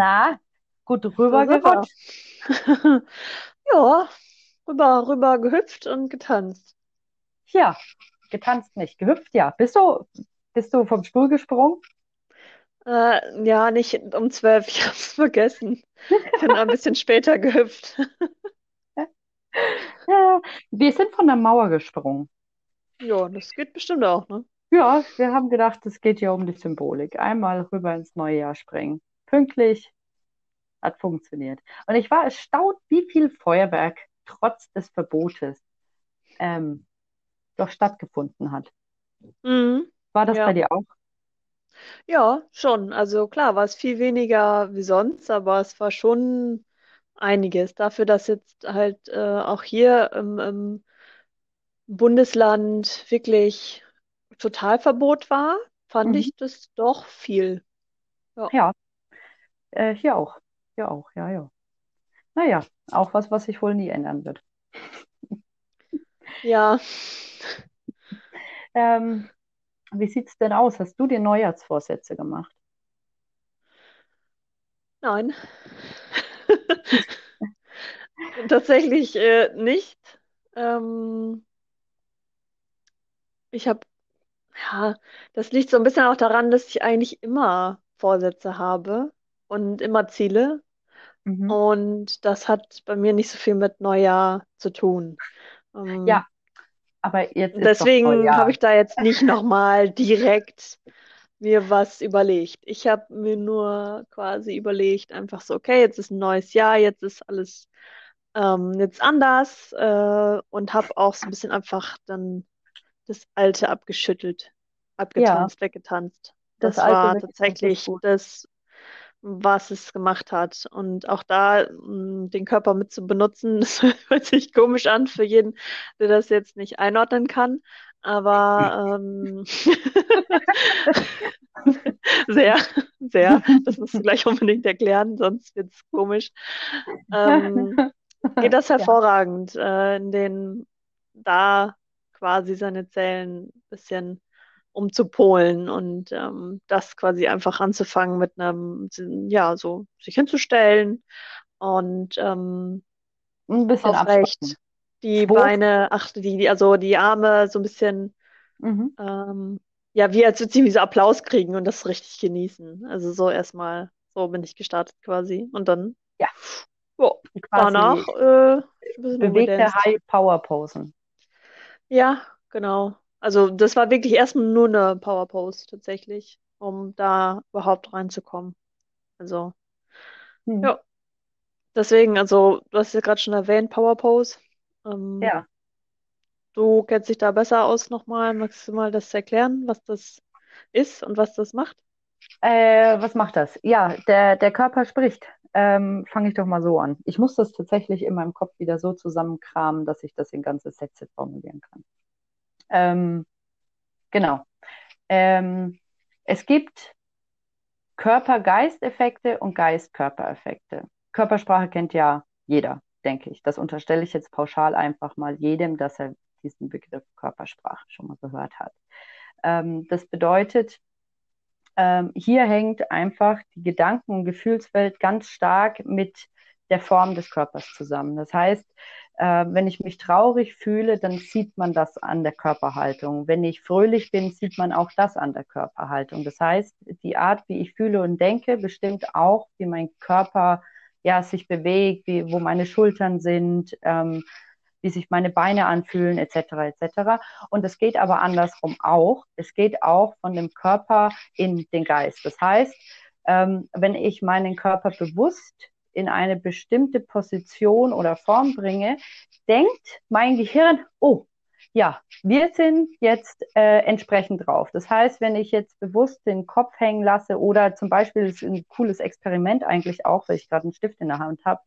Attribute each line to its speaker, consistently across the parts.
Speaker 1: Na, gut rübergerutscht?
Speaker 2: Ja, rüber, rüber gehüpft und getanzt.
Speaker 1: Ja, getanzt nicht, gehüpft, ja. Bist du, bist du vom Stuhl gesprungen?
Speaker 2: Äh, ja, nicht um zwölf, ich hab's vergessen. Bin ein bisschen später gehüpft.
Speaker 1: Ja, wir sind von der Mauer gesprungen.
Speaker 2: Ja, das geht bestimmt auch, ne?
Speaker 1: Ja, wir haben gedacht, es geht ja um die Symbolik. Einmal rüber ins neue Jahr springen. Pünktlich, hat funktioniert. Und ich war erstaunt, wie viel Feuerwerk trotz des Verbotes ähm, doch stattgefunden hat.
Speaker 2: Mhm.
Speaker 1: War das bei
Speaker 2: Ja.
Speaker 1: dir auch?
Speaker 2: Ja, schon. Also klar, war es viel weniger wie sonst, aber es war schon einiges. Dafür, dass jetzt halt äh, auch hier im, im Bundesland wirklich Totalverbot war, fand
Speaker 1: Mhm.
Speaker 2: ich das doch viel. Ja.
Speaker 1: Ja, äh, hier auch. Hier auch, ja, ja. Naja, auch was, was sich wohl nie ändern wird.
Speaker 2: Ja,
Speaker 1: Ähm, wie sieht's denn aus? Hast du dir Neujahrsvorsätze gemacht?
Speaker 2: nein, tatsächlich äh, nicht. Ähm, ich habe, ja, das liegt so ein bisschen auch daran, dass ich eigentlich immer Vorsätze habe und immer Ziele.
Speaker 1: Mhm.
Speaker 2: Und das hat bei mir nicht so viel mit Neujahr zu tun. Ähm,
Speaker 1: Ja, aber jetzt
Speaker 2: deswegen habe ich da jetzt nicht nochmal direkt mir was überlegt. Ich habe mir nur quasi überlegt, einfach so, okay, jetzt ist ein neues Jahr, jetzt ist alles ähm, jetzt anders äh, und habe auch so ein bisschen einfach dann das Alte abgeschüttelt,
Speaker 1: Ja,
Speaker 2: abgetanzt, weggetanzt.
Speaker 1: das
Speaker 2: Das war tatsächlich das, was es gemacht hat. Und auch da mh, den Körper mit zu benutzen, das hört sich komisch an für jeden, der das jetzt nicht einordnen kann. Aber ähm, sehr, sehr, das musst du gleich unbedingt erklären, sonst wird es komisch. Ähm, geht das
Speaker 1: Ja,
Speaker 2: hervorragend, äh, in den da quasi seine Zellen ein bisschen umzupolen und ähm, das quasi einfach anzufangen mit einem, ja, so sich hinzustellen und ähm,
Speaker 1: ein bisschen abspacken.
Speaker 2: aufrecht die
Speaker 1: Wo?
Speaker 2: Beine, ach, die, die, also die Arme so ein bisschen,
Speaker 1: Mhm.
Speaker 2: ähm, ja, wie als würde sie so Applaus kriegen und das richtig genießen. Also so erstmal, so bin ich gestartet quasi und dann,
Speaker 1: Ja, quasi
Speaker 2: danach äh,
Speaker 1: bewegte
Speaker 2: rumgedanced.
Speaker 1: High-Power-Posen.
Speaker 2: Ja, genau. Also das war wirklich erstmal nur eine Power Pose tatsächlich, um da überhaupt reinzukommen. Also,
Speaker 1: Hm.
Speaker 2: ja, deswegen, also du hast ja gerade schon erwähnt, Power Pose. Ähm,
Speaker 1: Ja.
Speaker 2: du kennst dich da besser aus nochmal. Magst du mal das erklären, was das ist und was das macht?
Speaker 1: Äh, was macht das? Ja, der, der Körper spricht. Ähm, fange ich doch mal so an. Ich muss das tatsächlich in meinem Kopf wieder so zusammenkramen, dass ich das in ganze Sätze formulieren kann. Ähm, genau. Ähm, es gibt Körper-Geist-Effekte und Geist-Körper-Effekte. Körpersprache kennt ja jeder, denke ich. Das unterstelle ich jetzt pauschal einfach mal jedem, dass er diesen Begriff Körpersprache schon mal gehört hat. Ähm, das bedeutet, ähm, hier hängt einfach die Gedanken- und Gefühlswelt ganz stark mit der Form des Körpers zusammen. Das heißt, äh, wenn ich mich traurig fühle, dann sieht man das an der Körperhaltung. Wenn ich fröhlich bin, sieht man auch das an der Körperhaltung. Das heißt, die Art, wie ich fühle und denke, bestimmt auch, wie mein Körper ja, sich bewegt, wie, wo meine Schultern sind, ähm, wie sich meine Beine anfühlen, etc., etc. Und es geht aber andersrum auch. Es geht auch von dem Körper in den Geist. Das heißt, ähm, wenn ich meinen Körper bewusst in eine bestimmte Position oder Form bringe, denkt mein Gehirn, oh, ja, wir sind jetzt äh, entsprechend drauf. Das heißt, wenn ich jetzt bewusst den Kopf hängen lasse oder zum Beispiel, ist ein cooles Experiment eigentlich auch, weil ich gerade einen Stift in der Hand habe,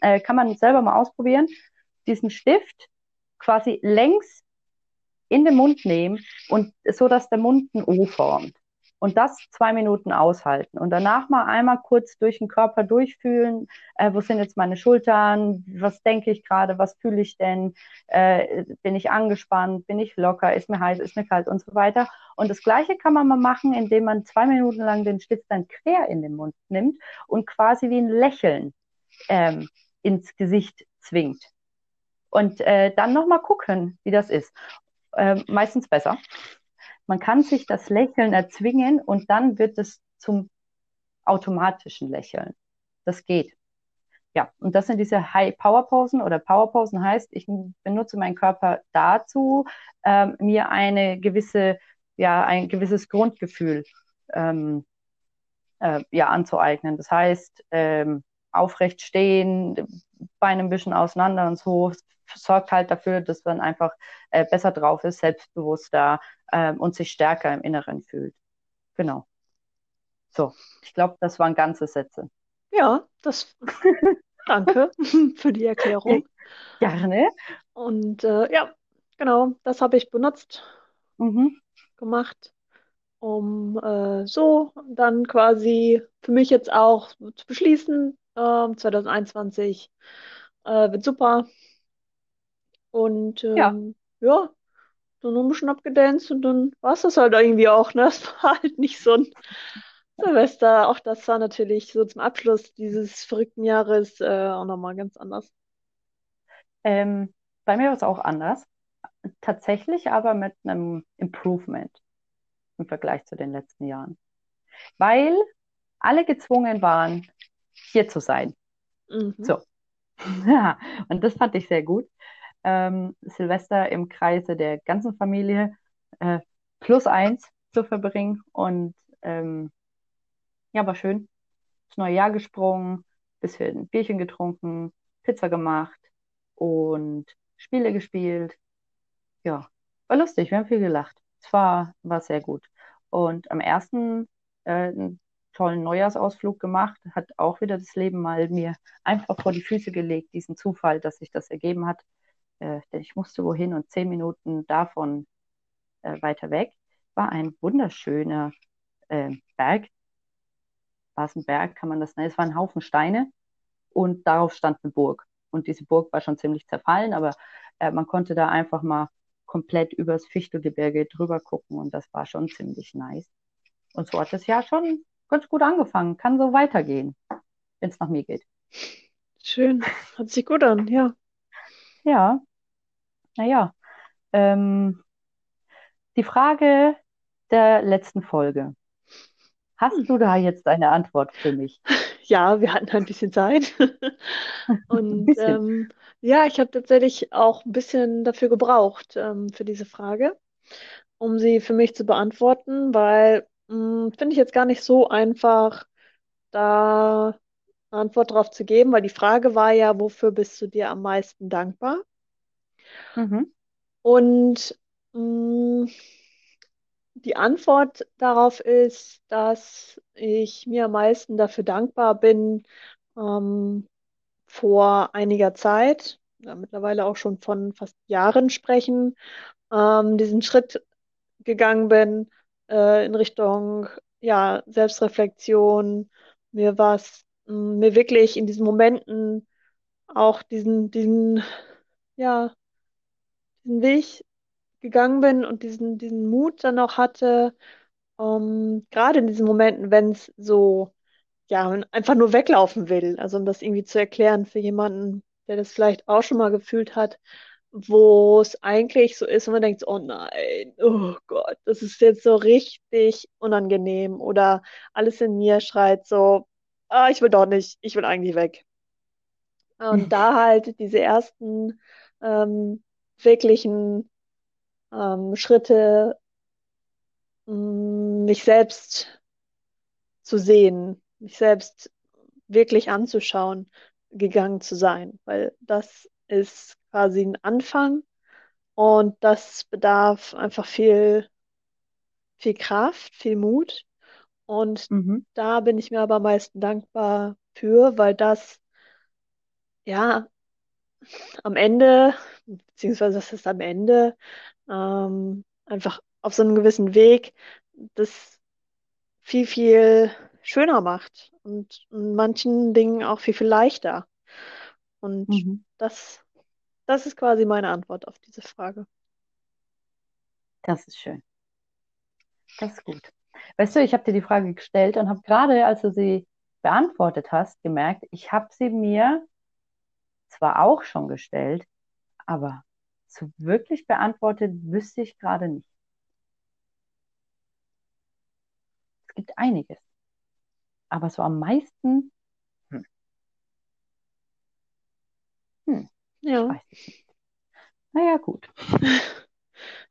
Speaker 1: äh, kann man selber mal ausprobieren, diesen Stift quasi längs in den Mund nehmen und so, dass der Mund ein O formt. Und das zwei Minuten aushalten. Und danach mal einmal kurz durch den Körper durchfühlen, äh, wo sind jetzt meine Schultern, was denke ich gerade, was fühle ich denn, äh, bin ich angespannt, bin ich locker, ist mir heiß, ist mir kalt und so weiter. Und das Gleiche kann man mal machen, indem man zwei Minuten lang den Spitz dann quer in den Mund nimmt und quasi wie ein Lächeln ähm, ins Gesicht zwingt. Und äh, dann nochmal gucken, wie das ist. Äh, meistens besser. Man kann sich das Lächeln erzwingen und dann wird es zum automatischen Lächeln. Das geht. Ja, und das sind diese High-Power-Posen oder Power-Posen heißt, ich benutze meinen Körper dazu, ähm, mir eine gewisse, ja, ein gewisses Grundgefühl ähm, äh, ja, anzueignen. Das heißt, ähm, aufrecht stehen, Beine ein bisschen auseinander und so, sorgt halt dafür, dass man einfach äh, besser drauf ist, selbstbewusster ähm, und sich stärker im Inneren fühlt. Genau. So, ich glaube, das waren ganze Sätze.
Speaker 2: Ja, das danke für die Erklärung.
Speaker 1: Gerne.
Speaker 2: Und äh, ja, genau, das habe ich benutzt,
Speaker 1: Mhm.
Speaker 2: gemacht, um äh, so dann quasi für mich jetzt auch zu beschließen, ähm, 2021 äh, wird super. Und
Speaker 1: Ja.
Speaker 2: ähm, ja, dann noch ein bisschen abgedanced und dann war es das halt irgendwie auch, ne? Es war halt nicht so ein Silvester. Auch das war natürlich so zum Abschluss dieses verrückten Jahres äh, auch nochmal ganz anders.
Speaker 1: Ähm, bei mir war es auch anders. Tatsächlich aber mit einem Improvement im Vergleich zu den letzten Jahren. Weil alle gezwungen waren, hier zu sein.
Speaker 2: Mhm.
Speaker 1: So. Ja, und das fand ich sehr gut. Ähm, Silvester im Kreise der ganzen Familie äh, plus eins zu verbringen. Und ähm, ja, war schön. Das neue Jahr gesprungen, bisschen Bierchen getrunken, Pizza gemacht und Spiele gespielt. Ja, war lustig, wir haben viel gelacht. Es war, war sehr gut. Und am ersten äh, einen tollen Neujahrsausflug gemacht, hat auch wieder das Leben mal mir einfach vor die Füße gelegt, diesen Zufall, dass sich das ergeben hat. Äh, denn ich musste wohin und zehn Minuten davon äh, weiter weg war ein wunderschöner äh, Berg. War es ein Berg, kann man das nennen? Es war ein Haufen Steine und darauf stand eine Burg. Und diese Burg war schon ziemlich zerfallen, aber äh, man konnte da einfach mal komplett übers Fichtelgebirge drüber gucken und das war schon ziemlich nice. Und so hat das Jahr schon ganz gut angefangen. Kann so weitergehen, wenn es nach mir geht.
Speaker 2: Schön, hört sich gut an, ja.
Speaker 1: Ja, naja. Ähm, die Frage der letzten Folge. Hast
Speaker 2: Hm.
Speaker 1: du da jetzt eine Antwort für mich?
Speaker 2: Ja, wir hatten ein bisschen Zeit.
Speaker 1: Ein
Speaker 2: Und
Speaker 1: bisschen.
Speaker 2: ähm, ja, ich habe tatsächlich auch ein bisschen dafür gebraucht, ähm, für diese Frage, um sie für mich zu beantworten, weil mh, finde ich jetzt gar nicht so einfach, da eine Antwort drauf zu geben, weil die Frage war ja, wofür bist du dir am meisten dankbar?
Speaker 1: Mhm.
Speaker 2: Und mh, die Antwort darauf ist, dass ich mir am meisten dafür dankbar bin, ähm, vor einiger Zeit, ja, mittlerweile auch schon von fast Jahren sprechen, ähm, diesen Schritt gegangen bin, äh, in Richtung, ja, Selbstreflexion, mir was, mh, mir wirklich in diesen Momenten auch diesen, diesen, ja, diesen Weg gegangen bin und diesen, diesen Mut dann auch hatte, ähm, gerade in diesen Momenten, wenn es so, ja, man einfach nur weglaufen will. Also um das irgendwie zu erklären für jemanden, der das vielleicht auch schon mal gefühlt hat, wo es eigentlich so ist und man denkt, oh nein, oh Gott, das ist jetzt so richtig unangenehm oder alles in mir schreit so, ah, ich will doch nicht, ich will eigentlich weg. Und da halt diese ersten ähm, wirklichen ähm, Schritte, mh, mich selbst zu sehen, mich selbst wirklich anzuschauen, gegangen zu sein, weil das ist quasi ein Anfang und das bedarf einfach viel, viel Kraft, viel Mut und
Speaker 1: Mhm.
Speaker 2: da bin ich mir aber am meisten dankbar für, weil das ja am Ende, beziehungsweise das ist am Ende, ähm, einfach auf so einem gewissen Weg, das viel, viel schöner macht und in manchen Dingen auch viel, viel leichter. Und
Speaker 1: Mhm.
Speaker 2: das, das ist quasi meine Antwort auf diese Frage.
Speaker 1: Das ist schön. Das ist gut. Weißt du, ich habe dir die Frage gestellt und habe gerade, als du sie beantwortet hast, gemerkt, ich habe sie mir zwar auch schon gestellt, aber so wirklich beantwortet wüsste ich gerade nicht. Es gibt einiges. Aber so am meisten, hm, hm, ich
Speaker 2: Ja.
Speaker 1: weiß es nicht. Naja, gut.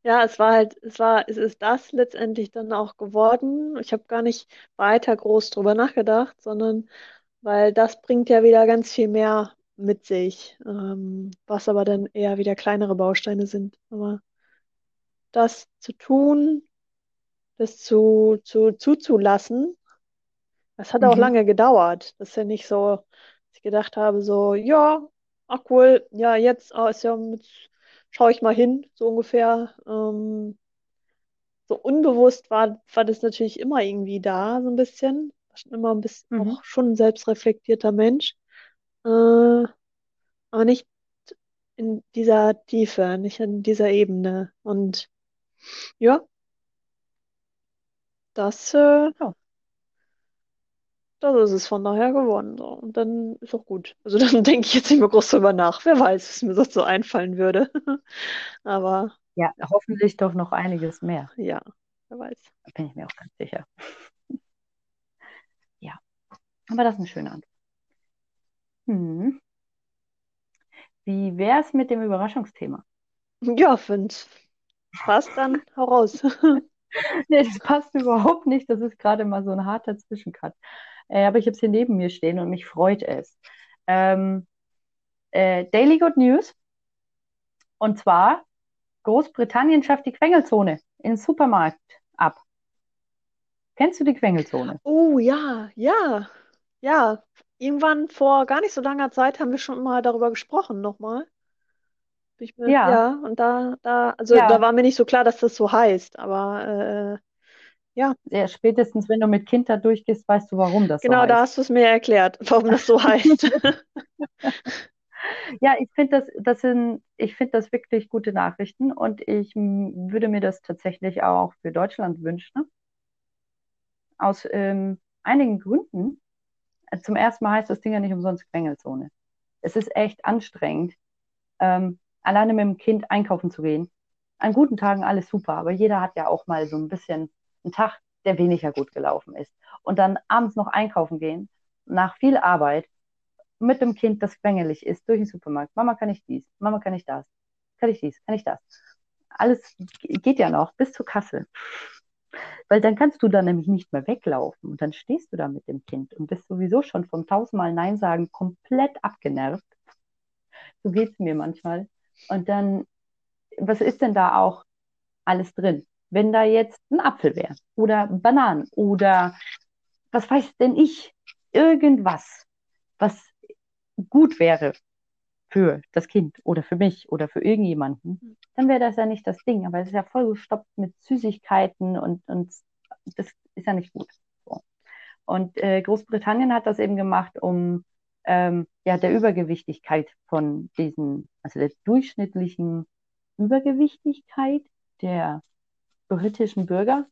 Speaker 2: Ja, es war halt, es war, es ist das letztendlich dann auch geworden. Ich habe gar nicht weiter groß drüber nachgedacht, sondern weil das bringt ja wieder ganz viel mehr mit sich, ähm, was aber dann eher wieder kleinere Bausteine sind. Aber das zu tun, das zu, zu, zuzulassen, das hat auch
Speaker 1: Mhm.
Speaker 2: lange gedauert. Das ist ja nicht so, dass ich gedacht habe, so, ja, ach cool, ja, jetzt ah, ist ja mit, schaue ich mal hin, so ungefähr. Ähm, so unbewusst war, war das natürlich immer irgendwie da, so ein bisschen. War schon immer ein bisschen
Speaker 1: Mhm.
Speaker 2: auch schon ein selbstreflektierter Mensch. Äh, aber nicht in dieser Tiefe, nicht in dieser Ebene. Und ja, das, äh,
Speaker 1: Ja.
Speaker 2: das ist es von daher geworden. So. Und dann ist auch gut. Also dann denke ich jetzt nicht mehr groß drüber nach. Wer weiß, was mir sonst so einfallen würde. Aber
Speaker 1: Ja, hoffentlich doch noch einiges mehr.
Speaker 2: ja, wer weiß.
Speaker 1: Da bin ich mir auch ganz sicher. Ja, aber das ist eine schöne Antwort. Hm. Wie wäre es mit dem Überraschungsthema?
Speaker 2: Ja, wenn's passt, dann hau raus.
Speaker 1: Nee, das passt überhaupt nicht. Das ist gerade mal so ein harter Zwischencut. Äh, aber ich habe es hier neben mir stehen und mich freut es. Ähm, äh, Daily Good News. Und zwar, Großbritannien schafft die Quengelzone im Supermarkt ab. Kennst du die Quengelzone?
Speaker 2: Oh ja, ja, ja. Irgendwann vor gar nicht so langer Zeit haben wir schon mal darüber gesprochen, nochmal. Ich mir,
Speaker 1: Ja,
Speaker 2: ja, und da, da, also da
Speaker 1: ja.
Speaker 2: war mir nicht so klar, dass das so heißt, aber äh, ja,
Speaker 1: Ja, spätestens wenn du mit Kind da durchgehst, weißt du, warum das so
Speaker 2: genau, da
Speaker 1: heißt.
Speaker 2: hast du es mir erklärt, warum das so heißt.
Speaker 1: Ja, ich finde das, das sind, ich finde das wirklich gute Nachrichten und ich würde mir das tatsächlich auch für Deutschland wünschen. Aus ähm, einigen Gründen. Zum ersten Mal heißt das Ding ja nicht umsonst Quengelzone. Es ist echt anstrengend, ähm, alleine mit dem Kind einkaufen zu gehen. An guten Tagen alles super, aber jeder hat ja auch mal so ein bisschen einen Tag, der weniger gut gelaufen ist. Und dann abends noch einkaufen gehen, nach viel Arbeit, mit dem Kind, das quengelig ist, durch den Supermarkt. Mama, kann ich dies? Mama, kann ich das? Kann ich dies? Kann ich das? Alles geht ja noch bis zur Kasse. Weil dann kannst du da nämlich nicht mehr weglaufen und dann stehst du da mit dem Kind und bist sowieso schon vom tausendmal Nein sagen komplett abgenervt. So geht es mir manchmal. Und dann, was ist denn da auch alles drin? Wenn da jetzt ein Apfel wäre oder Bananen oder was weiß denn ich, irgendwas, was gut wäre für das Kind oder für mich oder für irgendjemanden, dann wäre das ja nicht das Ding. Aber es ist ja vollgestopft mit Süßigkeiten und, und das ist ja nicht gut. So. Und äh, Großbritannien hat das eben gemacht, um ähm, ja, der Übergewichtigkeit von diesen, also der durchschnittlichen Übergewichtigkeit der britischen Bürger,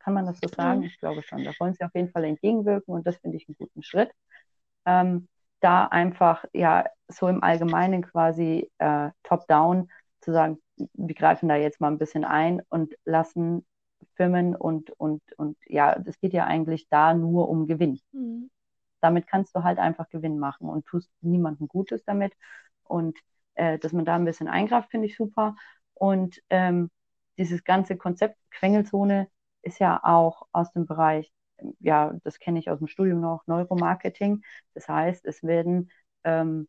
Speaker 1: kann man das so sagen?
Speaker 2: Mhm.
Speaker 1: Ich glaube schon. Da wollen sie auf jeden Fall entgegenwirken und das finde ich einen guten Schritt. Ähm, da einfach ja so im Allgemeinen quasi äh, top-down zu sagen, wir greifen da jetzt mal ein bisschen ein und lassen Firmen und, und, und ja, es geht ja eigentlich da nur um Gewinn.
Speaker 2: Mhm.
Speaker 1: Damit kannst du halt einfach Gewinn machen und tust niemandem Gutes damit. Und äh, dass man da ein bisschen eingreift, finde ich super. Und ähm, dieses ganze Konzept Quengelzone ist ja auch aus dem Bereich, ja, das kenne ich aus dem Studium noch, Neuromarketing. Das heißt, es werden ähm,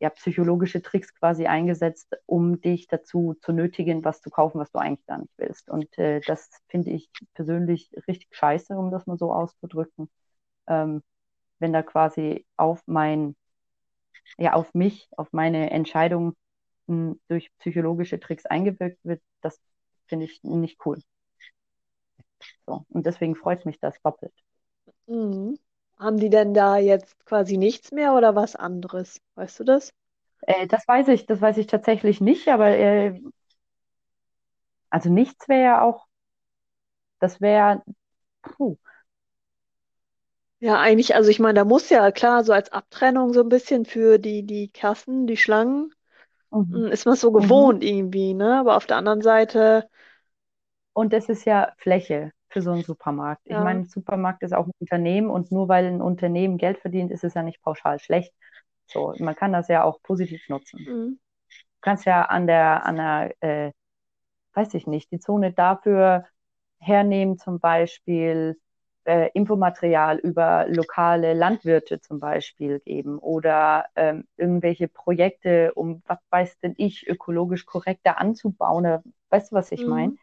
Speaker 1: ja, psychologische Tricks quasi eingesetzt, um dich dazu zu nötigen, was zu kaufen, was du eigentlich gar nicht willst. Und äh, das finde ich persönlich richtig scheiße, um das mal so auszudrücken. Ähm, wenn da quasi auf mein, ja, auf mich, auf meine Entscheidung mh, durch psychologische Tricks eingewirkt wird, das finde ich nicht cool. So. Und deswegen freut mich das doppelt.
Speaker 2: Mhm. Haben die denn da jetzt quasi nichts mehr oder was anderes? Weißt du das?
Speaker 1: Äh, das weiß ich, das weiß ich tatsächlich nicht, aber äh, also nichts wäre ja auch, das wäre, puh,
Speaker 2: Ja, eigentlich, also ich meine, da muss ja klar, so als Abtrennung so ein bisschen für die, die Kassen, die Schlangen,
Speaker 1: mhm,
Speaker 2: mm, ist man so
Speaker 1: mhm.
Speaker 2: gewohnt irgendwie, ne? Aber auf der anderen Seite,
Speaker 1: Und das ist ja Fläche für so einen Supermarkt. Ich
Speaker 2: ja,
Speaker 1: meine, ein Supermarkt ist auch ein Unternehmen und nur weil ein Unternehmen Geld verdient, ist es ja nicht pauschal schlecht. So, man kann das ja auch positiv nutzen.
Speaker 2: mm,
Speaker 1: Du kannst ja an der, an der, äh, weiß ich nicht, die Zone dafür hernehmen, zum Beispiel äh, Infomaterial über lokale Landwirte zum Beispiel geben oder ähm, irgendwelche Projekte, um, was weiß denn ich, ökologisch korrekter anzubauen. Oder, weißt du, was ich meine?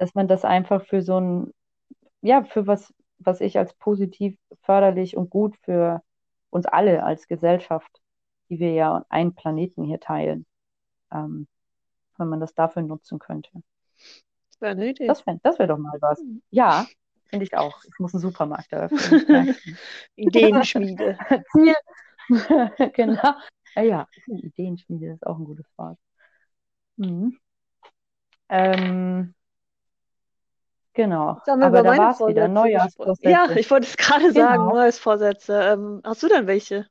Speaker 1: Dass man das einfach für so ein, ja, für was, was ich als positiv förderlich und gut für uns alle als Gesellschaft, die wir ja einen Planeten hier teilen, ähm, wenn man das dafür nutzen könnte. Das wäre das wär doch mal was. Ja, finde ich auch. Ich muss einen Supermarkt eröffnen.
Speaker 2: Ideenschmiede.
Speaker 1: Ziel. Genau. Ja, ja, Ideenschmiede ist auch ein gutes Wort. Mhm. Ähm, genau. Aber da war es wieder.
Speaker 2: Vorsätze gesprochen. Ja,
Speaker 1: Neujahrsvorsätze.
Speaker 2: ich wollte es gerade sagen,
Speaker 1: Genau.
Speaker 2: neues Vorsätze. Ähm, hast du denn welche?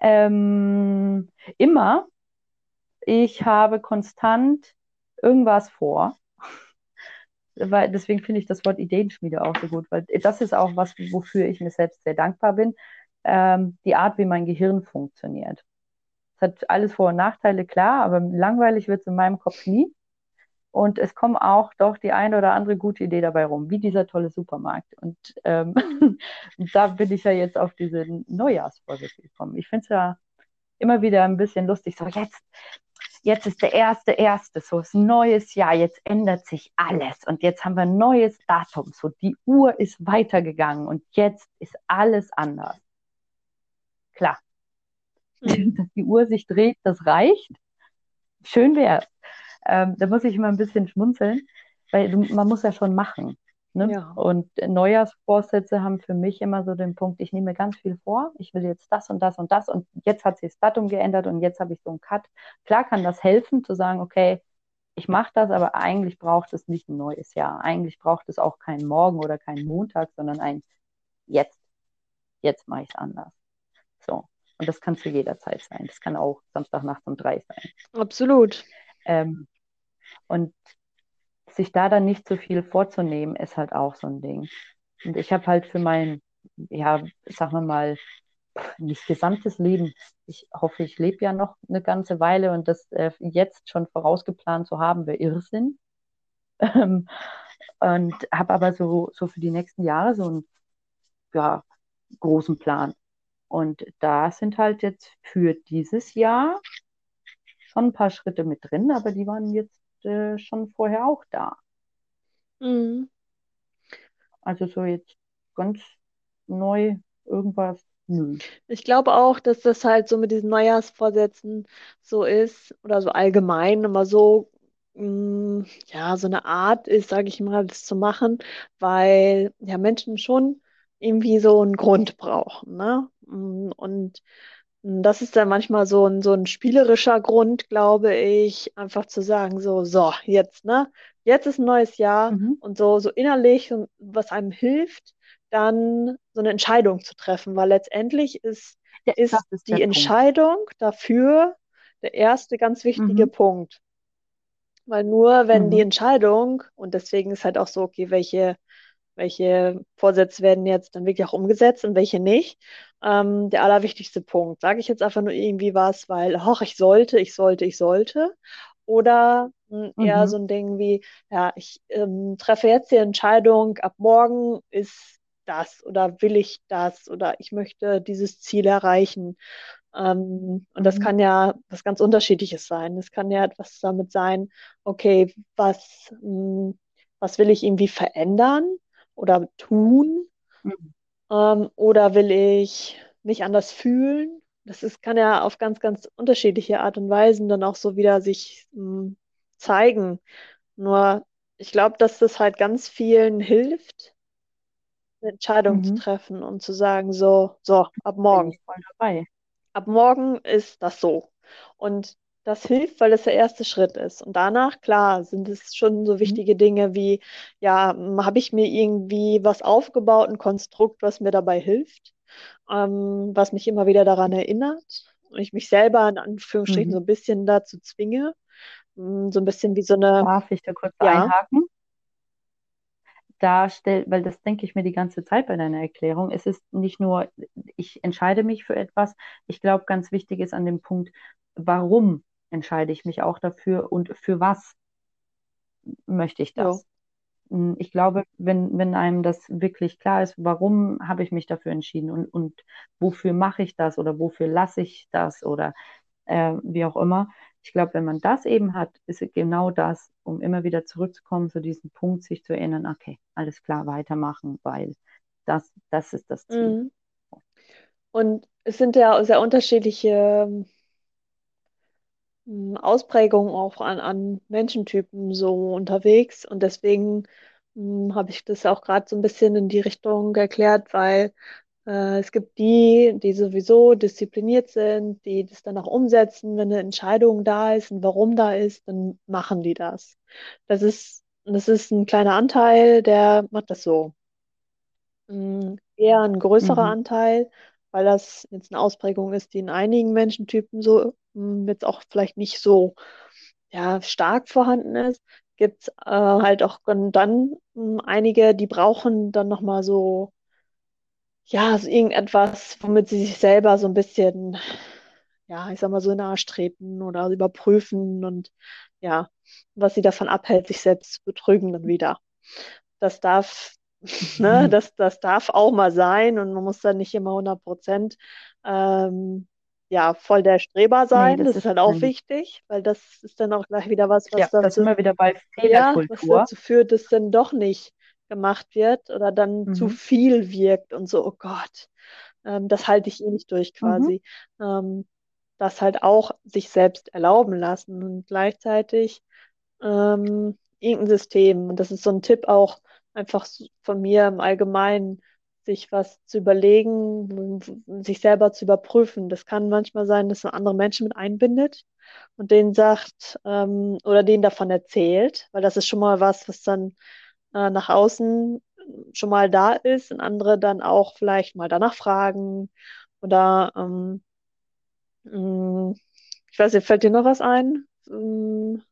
Speaker 1: Ähm, immer. Ich habe konstant irgendwas vor. Weil, deswegen finde ich das Wort Ideenschmiede auch so gut, weil das ist auch was, wofür ich mir selbst sehr dankbar bin. Ähm, die Art, wie mein Gehirn funktioniert. Es hat alles Vor- und Nachteile, klar, aber langweilig wird es in meinem Kopf nie. Und es kommt auch doch die eine oder andere gute Idee dabei rum, wie dieser tolle Supermarkt. Und ähm, da bin ich ja jetzt auf diese Neujahrsvorsätze gekommen. Ich finde es ja immer wieder ein bisschen lustig, so jetzt, jetzt ist der erste, erste, so ist ein neues Jahr, jetzt ändert sich alles und jetzt haben wir ein neues Datum, so die Uhr ist weitergegangen und jetzt ist alles anders. Klar, dass die Uhr sich dreht, das reicht. Schön wäre Ähm, da muss ich immer ein bisschen schmunzeln, weil du, man muss ja schon machen. Ne?
Speaker 2: Ja.
Speaker 1: Und Neujahrsvorsätze haben für mich immer so den Punkt, ich nehme mir ganz viel vor, ich will jetzt das und das und das und jetzt hat sich das Datum geändert und jetzt habe ich so einen Cut. Klar kann das helfen, zu sagen, okay, ich mache das, aber eigentlich braucht es nicht ein neues Jahr. Eigentlich braucht es auch keinen Morgen oder keinen Montag, sondern ein Jetzt. Jetzt mache ich es anders. So. Und das kann zu jeder Zeit sein. Das kann auch Samstagnacht um drei sein.
Speaker 2: Absolut.
Speaker 1: Ähm, und sich da dann nicht so viel vorzunehmen, ist halt auch so ein Ding. Und ich habe halt für mein, ja, sagen wir mal, nicht gesamtes Leben. Ich hoffe, ich lebe ja noch eine ganze Weile und das äh, jetzt schon vorausgeplant zu haben, wäre Irrsinn. Ähm, und habe aber so, so für die nächsten Jahre so einen ja, großen Plan. Und da sind halt jetzt für dieses Jahr schon ein paar Schritte mit drin, aber die waren jetzt äh, schon vorher auch da.
Speaker 2: Mhm.
Speaker 1: Also so jetzt ganz neu irgendwas. Nö.
Speaker 2: Ich glaube auch, dass das halt so mit diesen Neujahrsvorsätzen so ist oder so allgemein immer so, mh, ja, so eine Art ist, sage ich mal, das zu machen, weil ja Menschen schon irgendwie so einen Grund brauchen, ne? Mm, Und das ist dann manchmal so ein, so ein spielerischer Grund, glaube ich, einfach zu sagen, so, so, jetzt, ne? Jetzt ist ein neues Jahr
Speaker 1: Mhm.
Speaker 2: und so, so innerlich, was einem hilft, dann so eine Entscheidung zu treffen, weil letztendlich ist,
Speaker 1: Ja,
Speaker 2: ist
Speaker 1: ist
Speaker 2: die
Speaker 1: der Punkt.
Speaker 2: Entscheidung dafür der erste ganz wichtige
Speaker 1: Mhm.
Speaker 2: Punkt. Weil nur wenn die
Speaker 1: Mhm.
Speaker 2: Entscheidung, und deswegen ist halt auch so, okay, welche, welche Vorsätze werden jetzt dann wirklich auch umgesetzt und welche nicht, ähm, der allerwichtigste Punkt. Sage ich jetzt einfach nur irgendwie was, weil, ach, ich sollte, ich sollte, ich sollte. Oder mh, eher
Speaker 1: Mhm.
Speaker 2: so ein Ding wie, ja, ich ähm, treffe jetzt die Entscheidung, ab morgen ist das oder will ich das oder ich möchte dieses Ziel erreichen. Ähm, und das
Speaker 1: Mhm.
Speaker 2: kann ja was ganz Unterschiedliches sein. Es kann ja etwas damit sein, okay, was, mh, was will ich irgendwie verändern oder tun?
Speaker 1: Mhm.
Speaker 2: Ähm, oder will ich mich anders fühlen? Das ist, kann ja auf ganz, ganz unterschiedliche Art und Weisen dann auch so wieder sich mh, zeigen. Nur ich glaube, dass das halt ganz vielen hilft, eine Entscheidung zu
Speaker 1: Mhm.
Speaker 2: treffen und zu sagen, so, so, ab morgen. Ab morgen ist das so. Und das hilft, weil es der erste Schritt ist. Und danach, klar, sind es schon so
Speaker 1: Mhm.
Speaker 2: wichtige Dinge wie, ja, habe ich mir irgendwie was aufgebaut, ein Konstrukt, was mir dabei hilft, ähm, was mich immer wieder daran erinnert und ich mich selber in Anführungsstrichen
Speaker 1: Mhm.
Speaker 2: so ein bisschen dazu zwinge, Mm, so ein bisschen wie so eine,
Speaker 1: Darf ich da kurz
Speaker 2: ja,
Speaker 1: einhaken? Da stell, weil das denke ich mir die ganze Zeit bei deiner Erklärung. Es ist nicht nur, ich entscheide mich für etwas. Ich glaube, ganz wichtig ist an dem Punkt, warum entscheide ich mich auch dafür und für was möchte ich das? Mm, Ich glaube, wenn, wenn einem das wirklich klar ist, warum habe ich mich dafür entschieden und, und wofür mache ich das oder wofür lasse ich das oder äh, wie auch immer. Ich glaube, wenn man das eben hat, ist es genau das, um immer wieder zurückzukommen zu diesem Punkt, sich zu erinnern, okay, alles klar, weitermachen, weil das, das ist das Ziel.
Speaker 2: Mhm. Und es sind ja sehr unterschiedliche mm, Ausprägungen auch an, an Menschentypen so unterwegs. Und deswegen mm, habe ich das auch gerade so ein bisschen in die Richtung erklärt, weil äh, es gibt die, die sowieso diszipliniert sind, die das dann auch umsetzen, wenn eine Entscheidung da ist und warum da ist, dann machen die das. Das ist, das ist ein kleiner Anteil, der macht das so. Mm, Eher ein größerer
Speaker 1: Mhm.
Speaker 2: Anteil, weil das jetzt eine Ausprägung ist, die in einigen Menschentypen so mm, jetzt auch vielleicht nicht so ja, stark vorhanden ist, gibt es äh, halt auch dann, mm, einige, die brauchen dann nochmal so, ja, so irgendetwas, womit sie sich selber so ein bisschen, ja, ich sag mal so Arsch treten oder überprüfen und ja, was sie davon abhält, sich selbst zu betrügen dann wieder. Das darf Ne,
Speaker 1: Mhm.
Speaker 2: das, das darf auch mal sein und man muss dann nicht immer 100 Prozent ähm, ja, voll der Streber
Speaker 1: Nee,
Speaker 2: sein.
Speaker 1: das
Speaker 2: Das ist halt auch
Speaker 1: dann,
Speaker 2: wichtig, weil das ist dann auch gleich wieder was,
Speaker 1: ja,
Speaker 2: was
Speaker 1: da sind
Speaker 2: dazu,
Speaker 1: wir wieder bei
Speaker 2: ja, was
Speaker 1: Fehlerkultur.
Speaker 2: dazu führt, dass dann doch nicht gemacht wird oder dann zu
Speaker 1: Mhm.
Speaker 2: viel wirkt und so, oh Gott, ähm, das halte ich eh nicht durch
Speaker 1: Mhm.
Speaker 2: quasi. Ähm, das halt auch sich selbst erlauben lassen und gleichzeitig ähm, irgendein System. Und das ist so ein Tipp auch einfach von mir im Allgemeinen, sich was zu überlegen, sich selber zu überprüfen. Das kann manchmal sein, dass man andere Menschen mit einbindet und denen sagt ähm, oder denen davon erzählt, weil das ist schon mal was, was dann äh, nach außen schon mal da ist und andere dann auch vielleicht mal danach fragen oder ähm, mh, ich weiß nicht, fällt dir noch was ein? Ähm,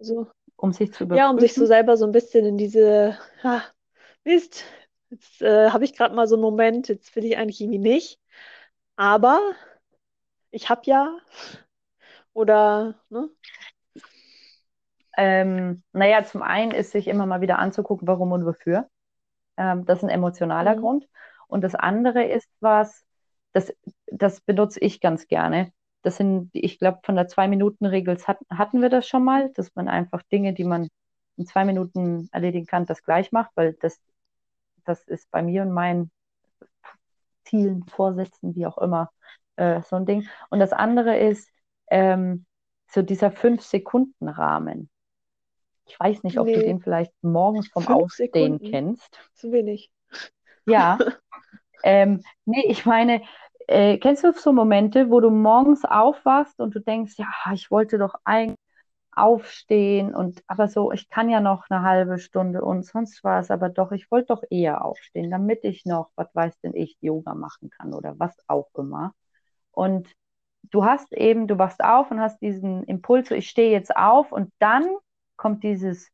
Speaker 2: so.
Speaker 1: Um sich zu
Speaker 2: Ja, um sich so
Speaker 1: überprüfen.
Speaker 2: selber so ein bisschen in diese, ha, Mist, jetzt äh, habe ich gerade mal so einen Moment, jetzt will ich eigentlich irgendwie nicht, aber ich habe ja, oder, ne?
Speaker 1: Ähm, naja, zum einen ist sich immer mal wieder anzugucken, warum und wofür. Ähm, das ist ein emotionaler
Speaker 2: Mhm.
Speaker 1: Grund. Und das andere ist was, das, das benutze ich ganz gerne. Das sind, ich glaube, von der Zwei-Minuten-Regel hat, hatten wir das schon mal, dass man einfach Dinge, die man in zwei Minuten erledigen kann, das gleich macht, weil das, das ist bei mir und meinen Zielen, Vorsätzen, wie auch immer, äh, so ein Ding. Und das andere ist ähm, so dieser Fünf-Sekunden-Rahmen. Ich weiß nicht, ob du
Speaker 2: Nee,
Speaker 1: den vielleicht morgens vom
Speaker 2: fünf
Speaker 1: Aufstehen
Speaker 2: Sekunden,
Speaker 1: kennst.
Speaker 2: zu wenig.
Speaker 1: Ja, ähm, nee, ich meine, äh, kennst du so Momente, wo du morgens aufwachst und du denkst, ja, ich wollte doch eigentlich aufstehen und aber so, ich kann ja noch eine halbe Stunde und sonst war es aber doch, ich wollte doch eher aufstehen, damit ich noch, was weiß denn ich, Yoga machen kann oder was auch immer. Und du hast eben, du wachst auf und hast diesen Impuls, so ich stehe jetzt auf und dann kommt dieses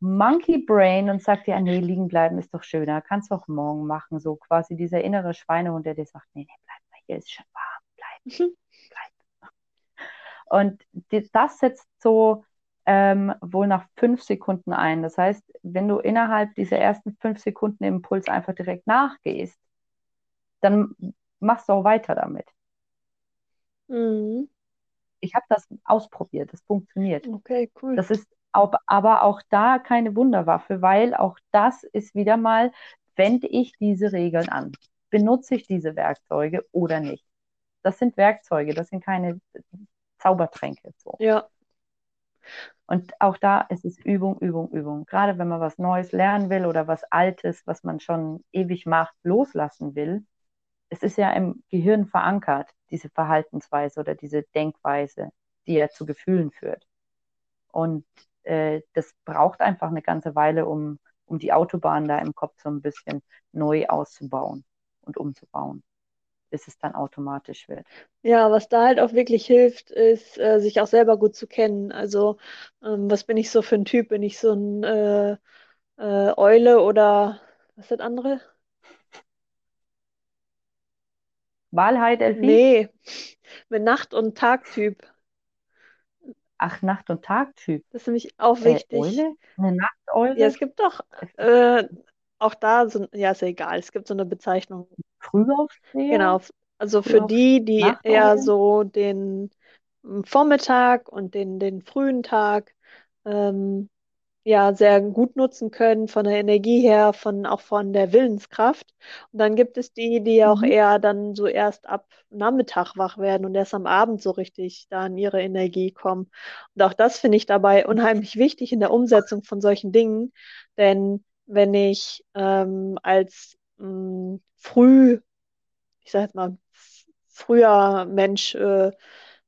Speaker 1: Monkey Brain und sagt dir, nee, liegen bleiben ist doch schöner, kannst du auch morgen machen, so quasi dieser innere Schweinehund, der dir sagt, nee, nee, bleib mal hier, ist schon warm, bleib, bleib. Und das setzt so ähm, wohl nach fünf Sekunden ein. Das heißt, wenn du innerhalb dieser ersten fünf Sekunden im Impuls einfach direkt nachgehst, dann machst du auch weiter damit.
Speaker 2: Mhm.
Speaker 1: Ich habe das ausprobiert, das funktioniert.
Speaker 2: Okay, cool.
Speaker 1: Das ist aber auch da keine Wunderwaffe, weil auch das ist wieder mal, wende ich diese Regeln an? Benutze ich diese Werkzeuge oder nicht? Das sind Werkzeuge, das sind keine Zaubertränke. So.
Speaker 2: Ja.
Speaker 1: Und auch da ist es Übung, Übung, Übung. Gerade wenn man was Neues lernen will oder was Altes, was man schon ewig macht, loslassen will. Es ist ja im Gehirn verankert, diese Verhaltensweise oder diese Denkweise, die ja zu Gefühlen führt. Und äh, das braucht einfach eine ganze Weile, um, um die Autobahn da im Kopf so ein bisschen neu auszubauen und umzubauen bis es dann automatisch wird.
Speaker 2: Ja, was da halt auch wirklich hilft, ist, äh, sich auch selber gut zu kennen. Also, ähm, was bin ich so für ein Typ? Bin ich so ein äh, äh, Eule oder was ist das andere?
Speaker 1: Wahlheit, Elfie?
Speaker 2: Nee, mit Nacht- und Tagtyp.
Speaker 1: Ach, Nacht- und Tagtyp.
Speaker 2: Das ist nämlich auch
Speaker 1: Äh,
Speaker 2: wichtig.
Speaker 1: Eule? Eine Nachteule?
Speaker 2: Ja, es gibt doch äh, auch da so, ja, ist ja egal, es gibt so eine Bezeichnung.
Speaker 1: Frühaufsteher?
Speaker 2: Genau, also für
Speaker 1: Frühauf
Speaker 2: die, die eher
Speaker 1: Nachteulen?
Speaker 2: so den mm, Vormittag und den, den frühen Tag ähm, ja sehr gut nutzen können, von der Energie her, von auch von der Willenskraft. Und dann gibt es die, die auch
Speaker 1: Mhm.
Speaker 2: eher dann so erst ab Nachmittag wach werden und erst am Abend so richtig da in ihre Energie kommen. Und auch das finde ich dabei unheimlich wichtig in der Umsetzung von solchen Dingen, denn wenn ich ähm, als mh, früh, ich sag jetzt mal, früher Mensch äh,